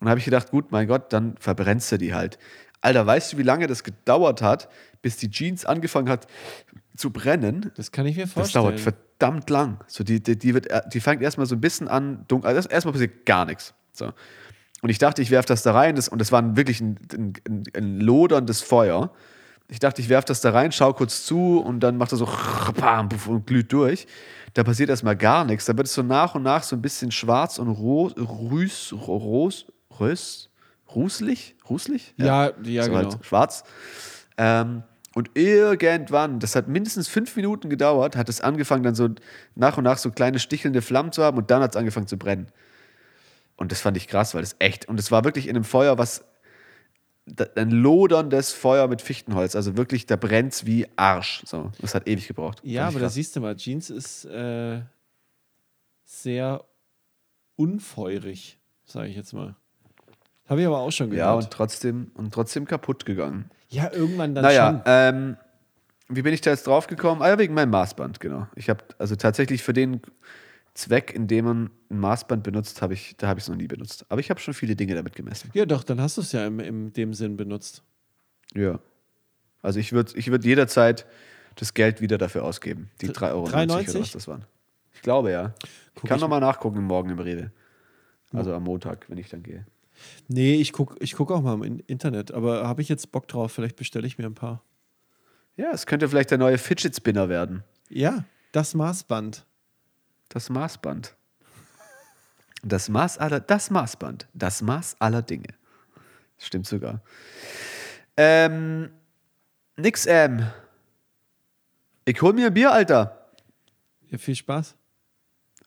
Und da habe ich gedacht, gut, mein Gott, dann verbrennst du die halt. Alter, weißt du, wie lange das gedauert hat, bis die Jeans angefangen hat zu brennen? Das kann ich mir Das vorstellen. dauert verdammt lang. So, die, die, die, wird, die fängt erstmal so ein bisschen an, dunkel. Also erstmal passiert gar nichts. So. Und ich dachte, ich werfe das da rein. Das, und das war wirklich ein, ein, ein, ein loderndes Feuer. Ich dachte, ich werfe das da rein, schau kurz zu und dann macht er so bam, puff, und glüht durch. Da passiert erstmal gar nichts. Da wird es so nach und nach so ein bisschen schwarz und ro rüß, ros, rös, ruselig? Ruselig? Ja, ja, so genau. halt schwarz. Ähm, und irgendwann, das hat mindestens fünf Minuten gedauert, hat es angefangen, dann so nach und nach so kleine stichelnde Flammen zu haben und dann hat es angefangen zu brennen. Und das fand ich krass, weil das echt, und es war wirklich in einem Feuer, was ein loderndes Feuer mit Fichtenholz, also wirklich, da brennt wie Arsch. So, das hat ewig gebraucht. Ja, aber da krass. siehst du mal, Jeans ist äh, sehr unfeurig, sage ich jetzt mal. Habe ich aber auch schon ja, gehört. und trotzdem, und trotzdem kaputt gegangen. ja, irgendwann dann naja, schon. ähm, wie bin ich da jetzt drauf gekommen? Ah ja, wegen meinem Maßband, genau. Ich habe also tatsächlich für den Zweck, in dem man ein Maßband benutzt, habe ich, da habe ich es noch nie benutzt. Aber ich habe schon viele Dinge damit gemessen. Ja, doch, dann hast du es ja im, in dem Sinn benutzt. Ja. Also ich würde ich würd jederzeit das Geld wieder dafür ausgeben. Die 3,90 Euro 3,90? oder was das waren. Ich glaube ja. Ich kann nochmal nachgucken morgen im Rewe. Also am Montag, wenn ich dann gehe. Nee, ich gucke ich guck auch mal im In- Internet, aber habe ich jetzt Bock drauf? Vielleicht bestelle ich mir ein paar. Ja, es könnte vielleicht der neue Fidget Spinner werden. Ja, das Maßband. Das Maßband. Das Maß aller, das Maßband. Das Maß aller Dinge. Stimmt sogar. Ähm, nix, ähm. Ich hol mir ein Bier, Alter. Ja, viel Spaß.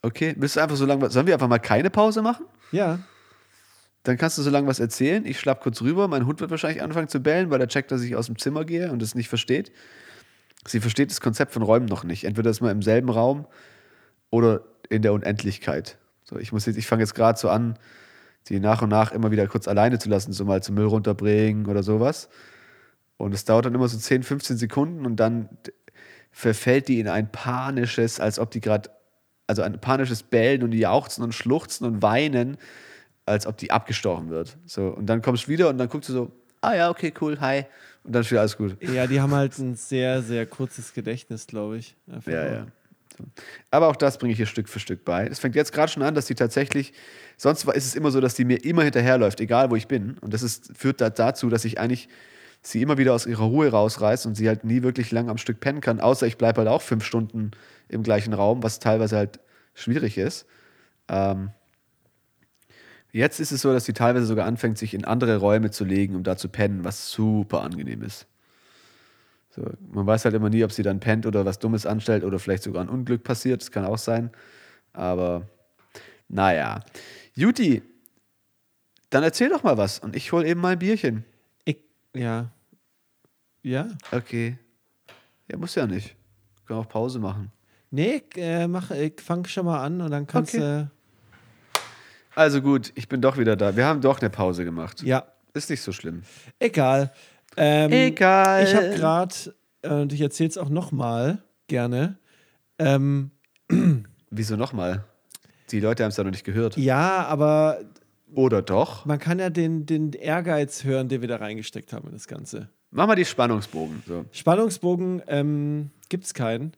Okay, willst du einfach so lange, sollen wir einfach mal keine Pause machen? Ja, Dann kannst du so lange was erzählen. Ich schlapp kurz rüber. Mein Hund wird wahrscheinlich anfangen zu bellen, weil er checkt, dass ich aus dem Zimmer gehe und es nicht versteht. Sie versteht das Konzept von Räumen noch nicht. Entweder ist man im selben Raum oder in der Unendlichkeit. So, ich muss jetzt, ich fange jetzt gerade so an, sie nach und nach immer wieder kurz alleine zu lassen, so mal zum Müll runterbringen oder sowas. Und es dauert dann immer so 10, 15 Sekunden und dann verfällt die in ein panisches, als ob die gerade, also ein panisches Bellen und Jauchzen und Schluchzen und Weinen, als ob die abgestochen wird. So, und dann kommst du wieder und dann guckst du so, ah ja, okay, cool, hi. Und dann ist wieder alles gut. ja, die haben halt ein sehr, sehr kurzes Gedächtnis, glaube ich. Einfach Ja, ja. So. Aber auch das bringe ich ihr Stück für Stück bei. Es fängt jetzt gerade schon an, dass die tatsächlich, sonst ist es immer so, dass die mir immer hinterherläuft, egal wo ich bin. Und das ist, führt da dazu, dass ich eigentlich sie immer wieder aus ihrer Ruhe rausreiß und sie halt nie wirklich lang am Stück pennen kann, außer ich bleibe halt auch fünf Stunden im gleichen Raum, was teilweise halt schwierig ist. Ähm, jetzt ist es so, dass sie teilweise sogar anfängt, sich in andere Räume zu legen, um da zu pennen, was super angenehm ist. So, man weiß halt immer nie, ob sie dann pennt oder was Dummes anstellt oder vielleicht sogar ein Unglück passiert. Das kann auch sein. Aber naja. Juti, dann erzähl doch mal was und ich hole eben mal ein Bierchen. Ich, ja. Ja. Okay. Ja, muss ja nicht. Kann auch Pause machen. Nee, ich, äh, mach, ich fang schon mal an und dann kannst du. Also gut, ich bin doch wieder da. Wir haben doch eine Pause gemacht. ja, Ist nicht so schlimm. egal. Ähm, Egal. Ich habe gerade, und ich erzähle es auch nochmal gerne. Ähm, Wieso nochmal? Die Leute haben es ja noch nicht gehört. ja, aber Oder doch? man kann ja den, den Ehrgeiz hören, den wir da reingesteckt haben in das Ganze. Mach mal die Spannungsbogen. So. Spannungsbogen ähm, gibt es keinen.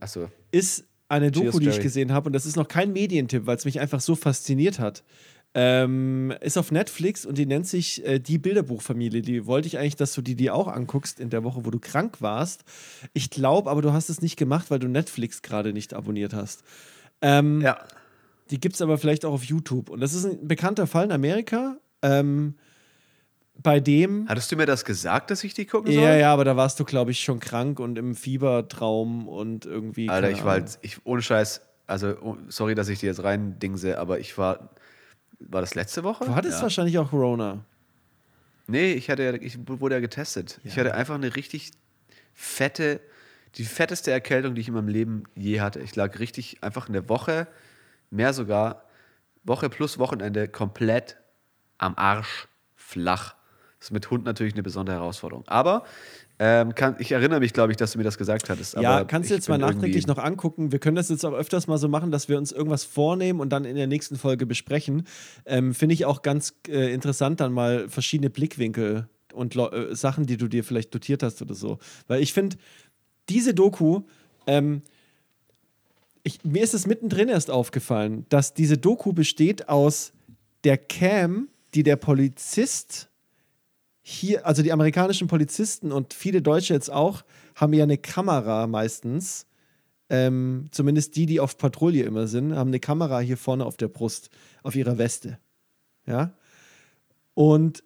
Achso. Ist eine Doku, Cheers, die ich gesehen habe, und das ist noch kein Medientipp, weil es mich einfach so fasziniert hat. Ähm, ist auf Netflix und die nennt sich äh, Die Bilderbuchfamilie. Die wollte ich eigentlich, dass du die dir auch anguckst in der Woche, wo du krank warst. Ich glaube, aber du hast es nicht gemacht, weil du Netflix gerade nicht abonniert hast. Ähm, Ja. Die gibt es aber vielleicht auch auf YouTube. Und das ist ein bekannter Fall in Amerika, ähm, bei dem. Hattest du mir das gesagt, dass ich die gucken soll? Ja, ja, aber da warst du, glaube ich, schon krank und im Fiebertraum und irgendwie. Alter, ich war halt, ich, ohne Scheiß, also oh, sorry, dass ich dir jetzt rein dingse, aber ich war, war das letzte Woche? Du hattest ja. wahrscheinlich auch Corona. Nee, ich hatte ja, ich wurde ja getestet. Ich hatte einfach eine richtig fette, die fetteste Erkältung, die ich in meinem Leben je hatte. Ich lag richtig einfach eine Woche, mehr sogar, Woche plus Wochenende komplett am Arsch flach. Das ist mit Hund natürlich eine besondere Herausforderung. Aber ähm, kann, ich erinnere mich, glaube ich, dass du mir das gesagt hattest. ja, kannst du jetzt mal nachträglich noch angucken. Wir können das jetzt auch öfters mal so machen, dass wir uns irgendwas vornehmen und dann in der nächsten Folge besprechen. Ähm, Finde ich auch ganz äh, interessant, dann mal verschiedene Blickwinkel und äh, Sachen, die du dir vielleicht dotiert hast oder so. Weil ich finde, diese Doku, ähm, ich, mir ist es mittendrin erst aufgefallen, dass diese Doku besteht aus der Cam, die der Polizist hier, also die amerikanischen Polizisten und viele Deutsche jetzt auch, haben ja eine Kamera meistens. Ähm, zumindest die, die auf Patrouille immer sind, haben eine Kamera hier vorne auf der Brust, auf ihrer Weste. Ja. Und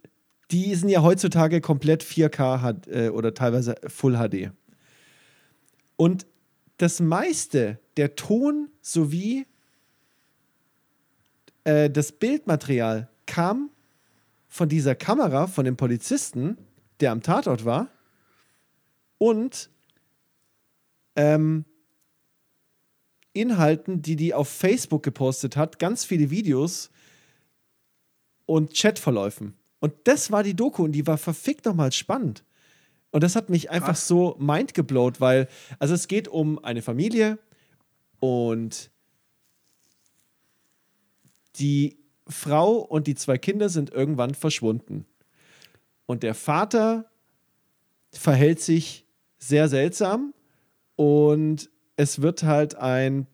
die sind ja heutzutage komplett 4K hat, äh, oder teilweise Full HD. Und das meiste, der Ton sowie äh, das Bildmaterial kam von dieser Kamera, von dem Polizisten, der am Tatort war, und ähm, Inhalten, die die auf Facebook gepostet hat, ganz viele Videos und Chatverläufen. Und das war die Doku und die war verfickt nochmal spannend. Und das hat mich einfach so mindgeblowt, weil, also es geht um eine Familie und die Frau und die zwei Kinder sind irgendwann verschwunden. Und der Vater verhält sich sehr seltsam. Und es wird halt ein.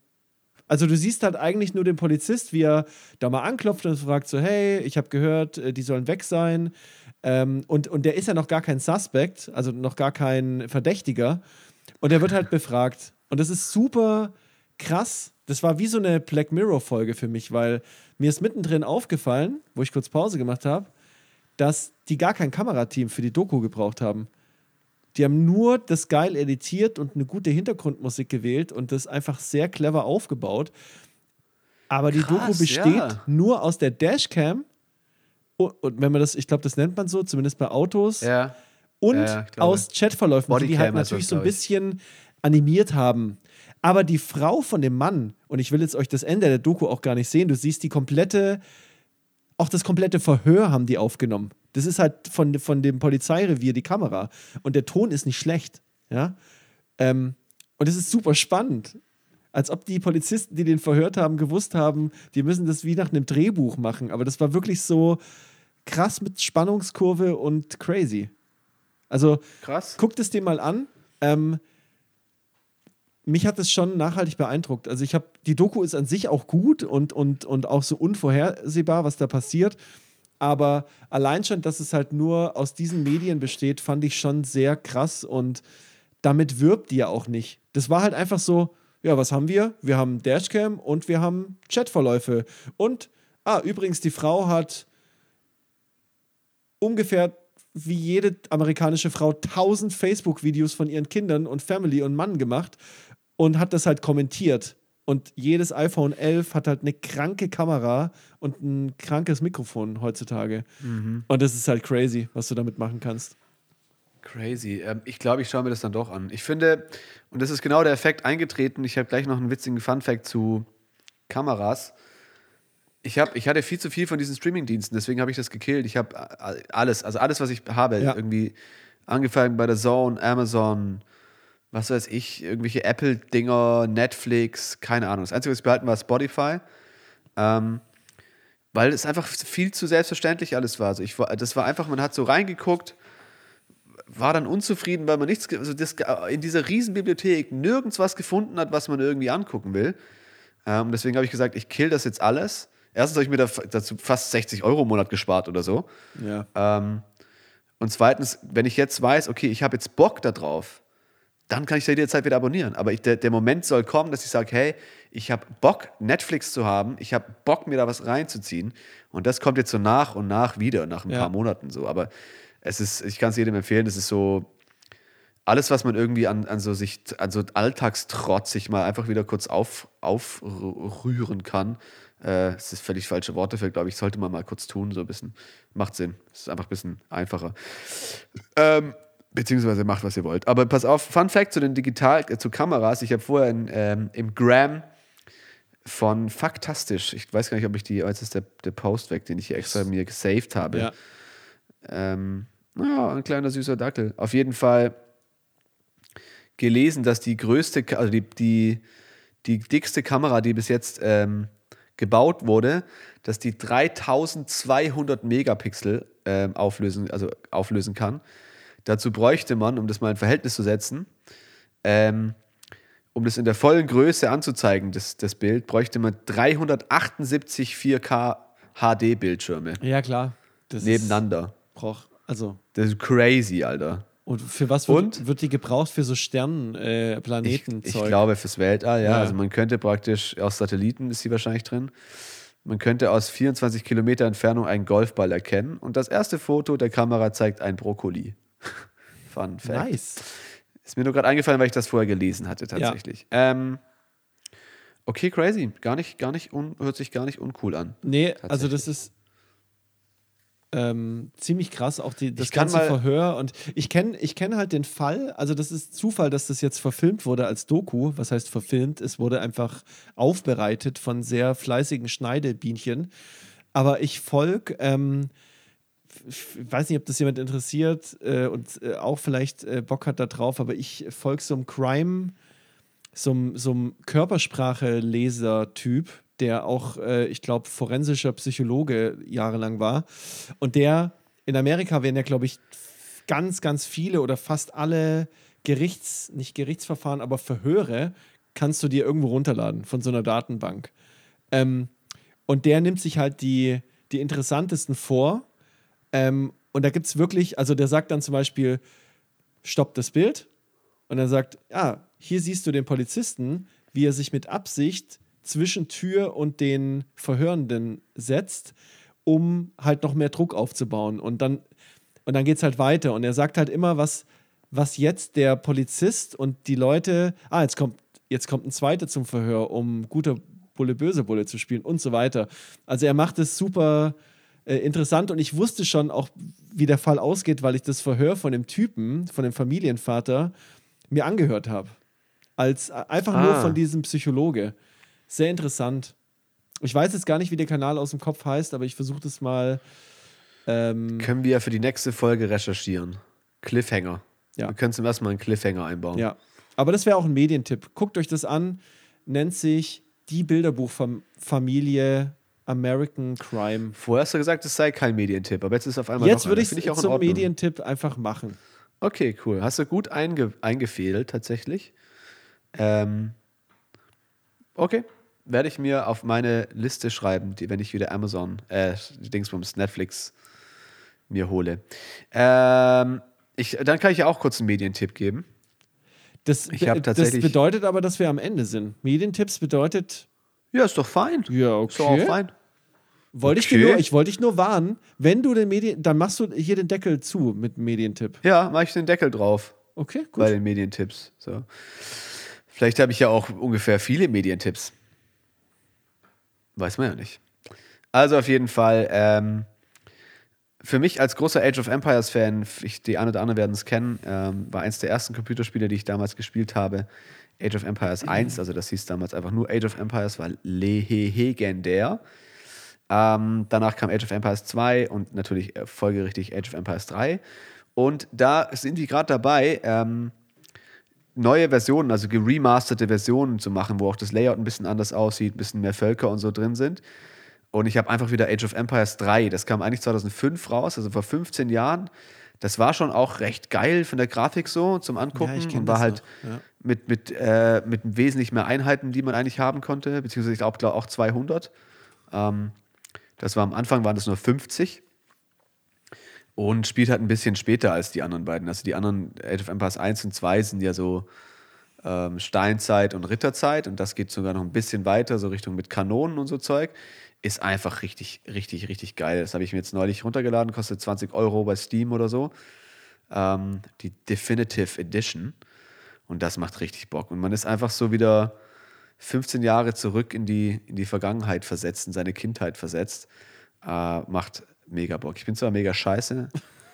Also du siehst halt eigentlich nur den Polizist, wie er da mal anklopft und fragt so, hey, ich habe gehört, äh, die sollen weg sein. Ähm, und, und der ist ja noch gar kein Suspect, also noch gar kein Verdächtiger. Und er wird halt befragt. Und das ist super krass. Das war wie so eine Black Mirror-Folge für mich, weil mir ist mittendrin aufgefallen, wo ich kurz Pause gemacht habe, dass die gar kein Kamerateam für die Doku gebraucht haben. Die haben nur das geil editiert und eine gute Hintergrundmusik gewählt und das einfach sehr clever aufgebaut. Aber die Doku Krass, besteht ja. nur aus der Dashcam und, und wenn man das, ich glaube, das nennt man so, zumindest bei Autos, Ja. und Ja, aus Chatverläufen, die die halt natürlich das, so ein bisschen animiert haben. Aber die Frau von dem Mann, und ich will jetzt euch das Ende der Doku auch gar nicht sehen, du siehst die komplette, auch das komplette Verhör haben die aufgenommen. Das ist halt von, von dem Polizeirevier die Kamera. Und der Ton ist nicht schlecht. Ja. Ähm, und es ist super spannend. Als ob die Polizisten, die den verhört haben, gewusst haben, die müssen das wie nach einem Drehbuch machen. Aber das war wirklich so krass mit Spannungskurve und crazy. Also Krass. guckt es dir mal an. Ähm, mich hat es schon nachhaltig beeindruckt. Also ich habe, die Doku ist an sich auch gut und, und, und auch so unvorhersehbar, was da passiert. Aber allein schon, dass es halt nur aus diesen Medien besteht, fand ich schon sehr krass und damit wirbt die ja auch nicht. Das war halt einfach so, ja, was haben wir? Wir haben Dashcam und wir haben Chatverläufe. Und, ah, übrigens, die Frau hat ungefähr wie jede amerikanische Frau tausend Facebook-Videos von ihren Kindern und Family und Mann gemacht und hat das halt kommentiert. Und jedes iPhone 11 hat halt eine kranke Kamera und ein krankes Mikrofon heutzutage. Und das ist halt crazy, was du damit machen kannst. Crazy. Ähm, ich glaube, ich schaue mir das dann doch an. Ich finde, und das ist genau der Effekt eingetreten. Ich habe gleich noch einen witzigen Fun-Fact zu Kameras. Ich, hab, ich hatte viel zu viel von diesen Streaming-Diensten, deswegen habe ich das gekillt. Ich habe äh, alles, also alles, was ich habe, Ja. irgendwie angefangen bei der Zone, Amazon, was weiß ich, irgendwelche Apple-Dinger, Netflix, keine Ahnung. Das Einzige, was ich behalten war Spotify. Ähm, weil es einfach viel zu selbstverständlich alles war. Also ich war. Das war einfach, man hat so reingeguckt, war dann unzufrieden, weil man nichts, also das, in dieser Riesenbibliothek nirgends was gefunden hat, was man irgendwie angucken will. Ähm, deswegen habe ich gesagt, ich kill das jetzt alles. Erstens habe ich mir da, dazu fast 60 Euro im Monat gespart oder so. Ja. Ähm, und zweitens, wenn ich jetzt weiß, okay, ich habe jetzt Bock darauf, dann kann ich da jederzeit wieder abonnieren. Aber ich, der, der Moment soll kommen, dass ich sage, hey, ich habe Bock, Netflix zu haben, ich habe Bock, mir da was reinzuziehen. Und das kommt jetzt so nach und nach wieder, nach ein Ja. paar Monaten so. Aber es ist, ich kann es jedem empfehlen, es ist so, alles, was man irgendwie an, an so sich, an so Alltagstrotz sich mal einfach wieder kurz auf, aufrühren kann. Äh, es ist völlig falsche Worte für, glaube ich, sollte man mal kurz tun, so ein bisschen. Macht Sinn. Es ist einfach ein bisschen einfacher. Ähm, beziehungsweise macht, was ihr wollt. Aber pass auf, Fun Fact zu den Digital, äh, zu Kameras. Ich habe vorher in, ähm, im Gram von Faktastisch, ich weiß gar nicht, ob ich die, jetzt ist der, der Post weg, den ich hier extra mir gesaved habe. Ja. Ähm, ja, ein kleiner süßer Dackel. Auf jeden Fall gelesen, dass die größte, also die, die, die dickste Kamera, die bis jetzt ähm, gebaut wurde, dass die 3200 Megapixel ähm, auflösen, also auflösen kann. Dazu bräuchte man, um das mal in Verhältnis zu setzen, ähm, um das in der vollen Größe anzuzeigen, das, das Bild, bräuchte man 378 4K HD-Bildschirme ja, klar. Das nebeneinander. Ist, also, Das ist crazy, Alter. und für was wird, Und? wird die gebraucht? Für so Sternen, äh, Ich, ich glaube fürs Weltall, ja. Ja. Also man könnte praktisch, aus Satelliten ist sie wahrscheinlich drin, man könnte aus 24 Kilometer Entfernung einen Golfball erkennen und das erste Foto der Kamera zeigt ein Brokkoli. Fun Fact. Nice. Ist mir nur gerade eingefallen, weil ich das vorher gelesen hatte, tatsächlich. Ähm, okay, crazy. Gar nicht, gar nicht un, hört sich gar nicht uncool an. Nee, also das ist ähm, ziemlich krass, auch die, das Ich ganze Verhör. Und ich kenne ich kenn halt den Fall, also das ist Zufall, dass das jetzt verfilmt wurde als Doku. Was heißt verfilmt? Es wurde einfach aufbereitet von sehr fleißigen Schneidebienchen. Aber ich folge, ähm, ich weiß nicht, ob das jemand interessiert äh, und äh, auch vielleicht äh, Bock hat da drauf, aber ich folge so einem Crime, so einem, so einem Körpersprache-Leser-Typ, der auch, äh, ich glaube, forensischer Psychologe jahrelang war. Und der in Amerika werden ja, glaube ich, ganz, ganz viele oder fast alle Gerichts, nicht Gerichtsverfahren, aber Verhöre kannst du dir irgendwo runterladen von so einer Datenbank. Ähm, und der nimmt sich halt die, die interessantesten vor. Ähm, und da gibt es wirklich, also der sagt dann zum Beispiel, stopp das Bild. Und er sagt, ja, hier siehst du den Polizisten, wie er sich mit Absicht zwischen Tür und den Verhörenden setzt, um halt noch mehr Druck aufzubauen. Und dann, und dann geht es halt weiter. Und er sagt halt immer, was, was jetzt der Polizist und die Leute, ah, jetzt kommt, jetzt kommt ein zweiter zum Verhör, um guter Bulle, böse Bulle zu spielen und so weiter. Also er macht es super äh, interessant und ich wusste schon auch, wie der Fall ausgeht, weil ich das Verhör von dem Typen, von dem Familienvater, mir angehört habe. Als äh, einfach nur Ah. von diesem Psychologe. Sehr interessant. Ich weiß jetzt gar nicht, wie der Kanal aus dem Kopf heißt, aber ich versuche das mal. Ähm, Können wir für die nächste Folge recherchieren. Cliffhanger. Ja. Wir können zum ersten Mal einen Cliffhanger einbauen. ja. Aber das wäre auch ein Medientipp. Guckt euch das an. Nennt sich Die Bilderbuchfamilie American Crime. Vorher hast du gesagt, es sei kein Medientipp, aber jetzt ist auf einmal Jetzt würde ich in zum. Medientipp einfach machen. Okay, cool. Hast du gut einge eingefädelt, tatsächlich. Ähm, okay. Werde ich mir auf meine Liste schreiben, die, wenn ich wieder Amazon, äh, Dingsbums, Netflix mir hole. Ähm, ich, dann kann ich ja auch kurz einen Medientipp geben. Das, das bedeutet aber, dass wir am Ende sind. Medientipps bedeutet, Ja, ist doch fein. ja, Ist doch auch fein. Wollte ich Okay. nur, ich wollte dich nur warnen, wenn du den Medien, dann machst du hier den Deckel zu mit Medientipp. Ja, mache ich den Deckel drauf Okay, gut. bei den Medientipps. So. Vielleicht habe ich ja auch ungefähr viele Medientipps. Weiß man ja nicht. Also auf jeden Fall, ähm, für mich als großer Age of Empires-Fan, ich, die eine oder andere werden es kennen, ähm, war eins der ersten Computerspiele, die ich damals gespielt habe. Age of Empires 1, also das hieß damals einfach nur Age of Empires, war legendär. Ähm, danach kam Age of Empires 2 und natürlich äh, folgerichtig Age of Empires 3. Und da sind die gerade dabei, ähm, neue Versionen, also geremasterte Versionen zu machen, wo auch das Layout ein bisschen anders aussieht, ein bisschen mehr Völker und so drin sind. Und ich habe einfach wieder Age of Empires 3, das kam eigentlich 2005 raus, also vor 15 Jahren. Das war schon auch recht geil von der Grafik so zum Angucken Ja, und war halt ja. mit, mit, äh, mit wesentlich mehr Einheiten, die man eigentlich haben konnte, beziehungsweise ich glaube glaub auch 200. Ähm, das war am Anfang waren das nur 50 und spielt halt ein bisschen später als die anderen beiden. Also die anderen Age of Empires 1 und 2 sind ja so ähm, Steinzeit und Ritterzeit und das geht sogar noch ein bisschen weiter, so Richtung mit Kanonen und so Zeug. Ist einfach richtig, richtig, richtig geil. Das habe ich mir jetzt neulich runtergeladen, kostet 20 Euro bei Steam oder so. Ähm, die Definitive Edition. Und das macht richtig Bock. Und man ist einfach so wieder 15 Jahre zurück in die, in die Vergangenheit versetzt, in seine Kindheit versetzt. Äh, macht mega Bock. Ich bin zwar mega scheiße.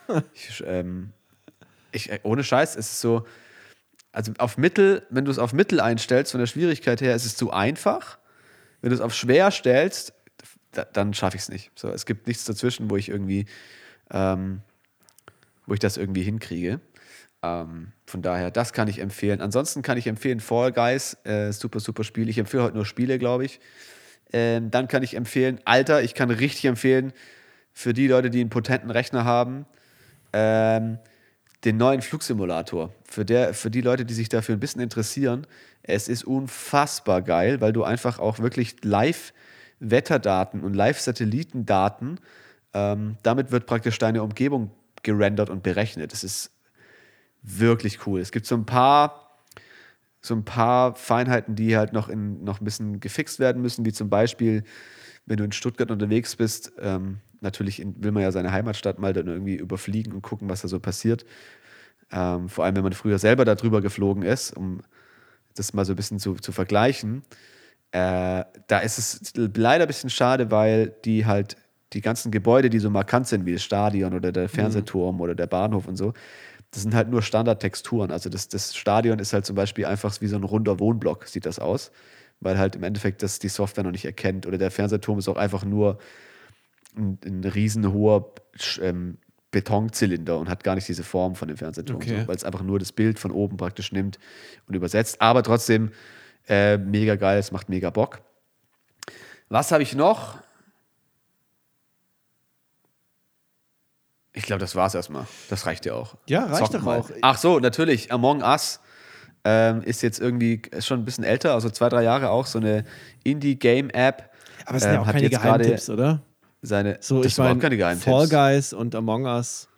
ich, ähm, ich, äh, ohne Scheiß, es ist so, also auf Mittel, wenn du es auf Mittel einstellst, von der Schwierigkeit her, ist es zu einfach. Wenn du es auf schwer stellst, da, dann schaffe ich es nicht. So, es gibt nichts dazwischen, wo ich irgendwie, ähm, wo ich das irgendwie hinkriege. Ähm, von daher, das kann ich empfehlen. Ansonsten kann ich empfehlen Fall Guys, äh, super, super Spiel. Ich empfehle heute nur Spiele, glaube ich. Ähm, dann kann ich empfehlen, Alter, ich kann richtig empfehlen, für die Leute, die einen potenten Rechner haben, ähm, den neuen Flugsimulator. Für, der, für die Leute, die sich dafür ein bisschen interessieren, es ist unfassbar geil, weil du einfach auch wirklich Live-Wetterdaten und Live-Satellitendaten, ähm, damit wird praktisch deine Umgebung gerendert und berechnet. Das ist wirklich cool. Es gibt so ein paar so ein paar Feinheiten, die halt noch, in, noch ein bisschen gefixt werden müssen, wie zum Beispiel, wenn du in Stuttgart unterwegs bist, ähm, natürlich in, will man ja seine Heimatstadt mal dann irgendwie überfliegen und gucken, was da so passiert. Ähm, vor allem, wenn man früher selber darüber geflogen ist, um das mal so ein bisschen zu, zu vergleichen. Äh, da ist es leider ein bisschen schade, weil die halt die ganzen Gebäude, die so markant sind, wie das Stadion oder der Fernsehturm oder der Bahnhof und so, das sind halt nur Standardtexturen. Also das, das Stadion ist halt zum Beispiel einfach wie so ein runder Wohnblock, sieht das aus. Weil halt im Endeffekt das die Software noch nicht erkennt. Oder der Fernsehturm ist auch einfach nur ein, ein riesenhoher ähm, Betonzylinder und hat gar nicht diese Form von dem Fernsehturm, Okay. so, weil es einfach nur das Bild von oben praktisch nimmt und übersetzt. Aber trotzdem äh, mega geil, es macht mega Bock. Was habe ich noch? Ich glaube, das war's erstmal. Das reicht ja auch. Ja, reicht Zocken doch mal. auch. Ach so, natürlich. Among Us ähm, ist jetzt irgendwie schon ein bisschen älter, also zwei, drei Jahre auch, so eine Indie-Game-App. Aber es sind ja ähm, auch hat keine Geheimtipps, oder? Seine, So, das ich meine, keine Geheimtipps. Fall Guys und Among Us.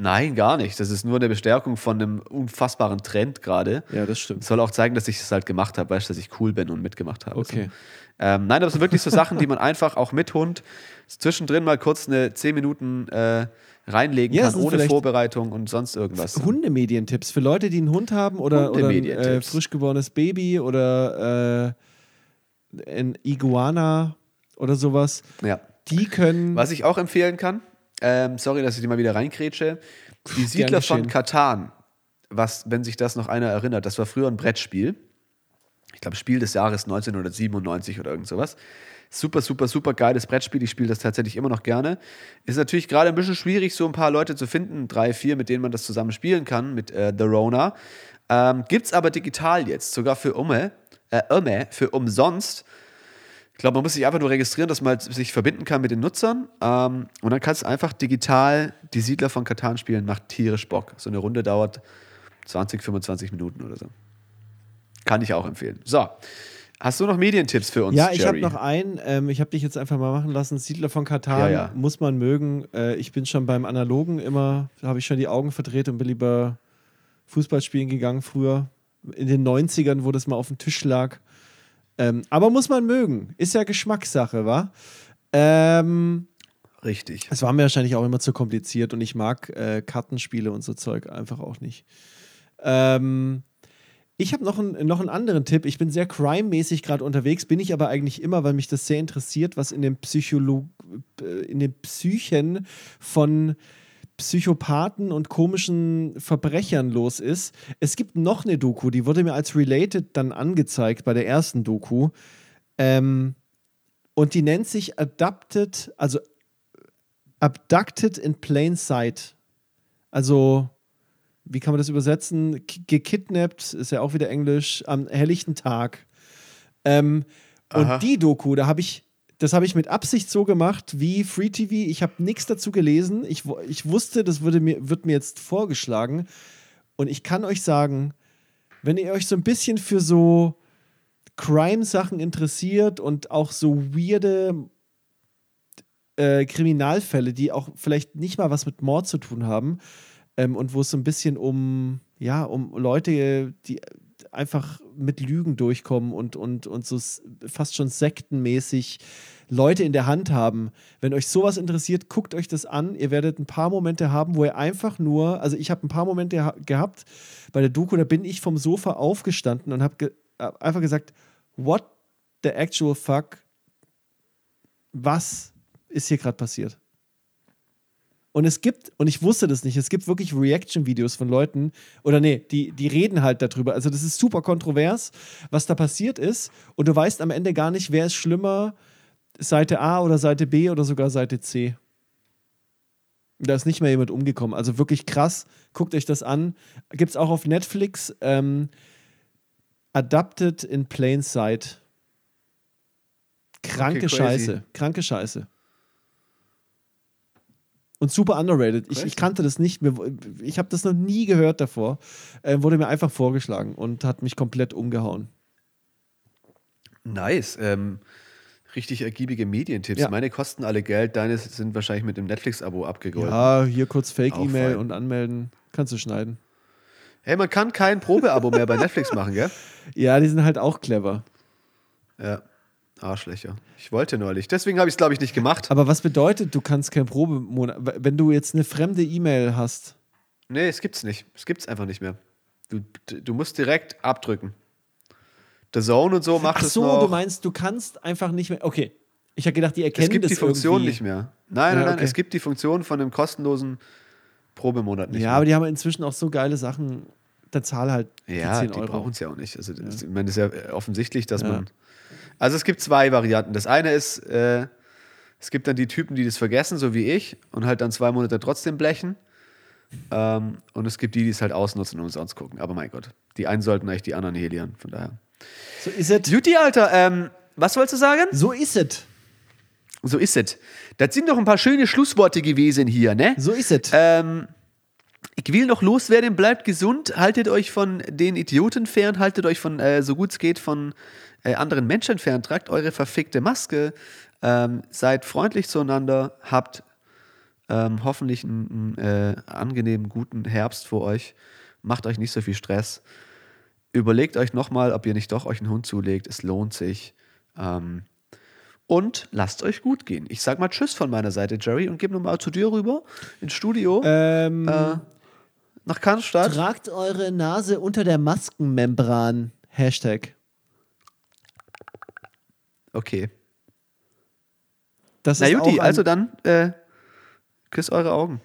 Nein, gar nicht. Das ist nur eine Bestärkung von einem unfassbaren Trend gerade. Ja, das stimmt. Soll auch zeigen, dass ich es halt gemacht habe, weißt du, dass ich cool bin und mitgemacht habe. Okay. So. Ähm, nein, aber es sind wirklich so Sachen, die man einfach auch mit Hund zwischendrin mal kurz eine 10 Minuten äh, reinlegen Ja, kann, ohne Vorbereitung und sonst irgendwas. Hundemedientipps für Leute, die einen Hund haben oder, oder ein äh, frisch geborenes Baby oder äh, ein Iguana oder sowas. Ja. Die können. Was ich auch empfehlen kann, ähm, sorry, dass ich die mal wieder reinkrätsche, die Siedler von. Katan, was, wenn sich das noch einer erinnert, das war früher ein Brettspiel. Ich glaube, Spiel des Jahres 1997 oder irgend sowas. Super, super, super geiles Brettspiel. Ich spiele das tatsächlich immer noch gerne. Ist natürlich gerade ein bisschen schwierig, so ein paar Leute zu finden, drei, vier, mit denen man das zusammen spielen kann, mit äh, The Rona. Ähm, Gibt es aber digital jetzt, sogar für Umme, äh, Umme, für umsonst. Ich glaube, man muss sich einfach nur registrieren, dass man sich verbinden kann mit den Nutzern. Ähm, und dann kannst du einfach digital die Siedler von Katan spielen. Macht tierisch Bock. So eine Runde dauert 20, 25 Minuten oder so. Kann ich auch empfehlen. So. Hast du noch Medientipps für uns? ja, ich habe noch einen. Ähm, ich habe dich jetzt einfach mal machen lassen. Siedler von Katan Ja, ja. muss man mögen. Äh, ich bin schon beim Analogen immer, habe ich schon die Augen verdreht und bin lieber Fußball spielen gegangen früher. In den 90ern, wo das mal auf dem Tisch lag. Ähm, aber muss man mögen. Ist ja Geschmackssache, wa? Ähm, Richtig. es war mir wahrscheinlich auch immer zu kompliziert und ich mag äh, Kartenspiele und so Zeug einfach auch nicht. Ähm, ich habe noch, ein, noch einen anderen Tipp. Ich bin sehr crime-mäßig gerade unterwegs, bin ich aber eigentlich immer, weil mich das sehr interessiert, was in den, Psycholo äh, in den Psychen von Psychopathen und komischen Verbrechern los ist. Es gibt noch eine Doku, die wurde mir als related dann angezeigt bei der ersten Doku. Ähm, und die nennt sich Adapted, also Abducted in Plain Sight. Also, wie kann man das übersetzen? K gekidnappt, ist ja auch wieder Englisch, am helllichten Tag. Ähm, und die Doku, da habe ich, das habe ich mit Absicht so gemacht wie Free TV. Ich habe nichts dazu gelesen. Ich, ich wusste, das würde mir, wird mir jetzt vorgeschlagen. Und ich kann euch sagen, wenn ihr euch so ein bisschen für so Crime-Sachen interessiert und auch so weirde äh, Kriminalfälle, die auch vielleicht nicht mal was mit Mord zu tun haben ähm, und wo es so ein bisschen um, ja, um Leute, die einfach mit Lügen durchkommen und, und, und so fast schon sektenmäßig Leute in der Hand haben. Wenn euch sowas interessiert, guckt euch das an. Ihr werdet ein paar Momente haben, wo ihr einfach nur, also ich habe ein paar Momente ha- gehabt bei der Doku, da bin ich vom Sofa aufgestanden und habe ge einfach gesagt, what the actual fuck, was ist hier gerade passiert? Und es gibt, und ich wusste das nicht, es gibt wirklich Reaction-Videos von Leuten, oder nee, die, die reden halt darüber. Also, das ist super kontrovers, was da passiert ist. Und du weißt am Ende gar nicht, wer ist schlimmer, Seite A oder Seite B oder sogar Seite C. Da ist nicht mehr jemand umgekommen. Also wirklich krass. Guckt euch das an. Gibt es auch auf Netflix. Ähm, Adapted in Plain Sight. Kranke Okay. Scheiße. Kranke Scheiße. Und super underrated. Ich, ich kannte das nicht. Mir, ich habe das noch nie gehört davor. Äh, wurde mir einfach vorgeschlagen und hat mich komplett umgehauen. Nice. Ähm, richtig ergiebige Medientipps. Ja. Meine kosten alle Geld, deine sind wahrscheinlich mit dem Netflix-Abo abgegolten. Ja, hier kurz Fake-E-Mail und anmelden. Kannst du schneiden. Hey, man kann kein Probeabo mehr bei Netflix machen, gell? Ja, die sind halt auch clever. Ja. Arschlöcher. Ich wollte neulich. Deswegen habe ich es, glaube ich, nicht gemacht. Aber was bedeutet, du kannst kein Probemonat, wenn du jetzt eine fremde E-Mail hast? Nee, es gibt's nicht. Es gibt's einfach nicht mehr. Du, du musst direkt abdrücken. The Zone und so macht Ach es so, noch. du meinst, du kannst einfach nicht mehr. Okay, ich habe gedacht, die erkennen es gibt das die Funktion irgendwie. nicht mehr. Nein, Ja, nein, nein. okay. Es gibt die Funktion von einem kostenlosen Probemonat nicht ja, mehr. aber die haben inzwischen auch so geile Sachen. Dann zahl halt Ja, 10 die brauchen es ja auch nicht. Also, das, ich meine, es ist ja offensichtlich, dass Ja. man. Also, es gibt zwei Varianten. Das eine ist, äh, es gibt dann die Typen, die das vergessen, so wie ich, und halt dann zwei Monate trotzdem blechen. Ähm, und es gibt die, die es halt ausnutzen und umsonst gucken. Aber mein Gott, die einen sollten eigentlich die anderen helieren. Von daher. So ist es. Juti, Alter, ähm, was wolltest du sagen? So ist es. So ist es. Das sind doch ein paar schöne Schlussworte gewesen hier, ne? So ist es. Ähm, ich will noch loswerden, bleibt gesund, haltet euch von den Idioten fern, haltet euch von, äh, so gut es geht, von äh, anderen Menschen fern, tragt eure verfickte Maske, ähm, seid freundlich zueinander, habt ähm, hoffentlich einen, einen äh, angenehmen, guten Herbst vor euch, macht euch nicht so viel Stress. Überlegt euch nochmal, ob ihr nicht doch euch einen Hund zulegt, es lohnt sich. Ähm, und lasst euch gut gehen. Ich sag mal Tschüss von meiner Seite, Jerry, und gebe nochmal zu dir rüber ins Studio. ähm, Äh, nach Cannstatt. tragt eure Nase unter der Maskenmembran. Hashtag. Okay. Das Na ist Juti, also dann, äh, küsst eure Augen.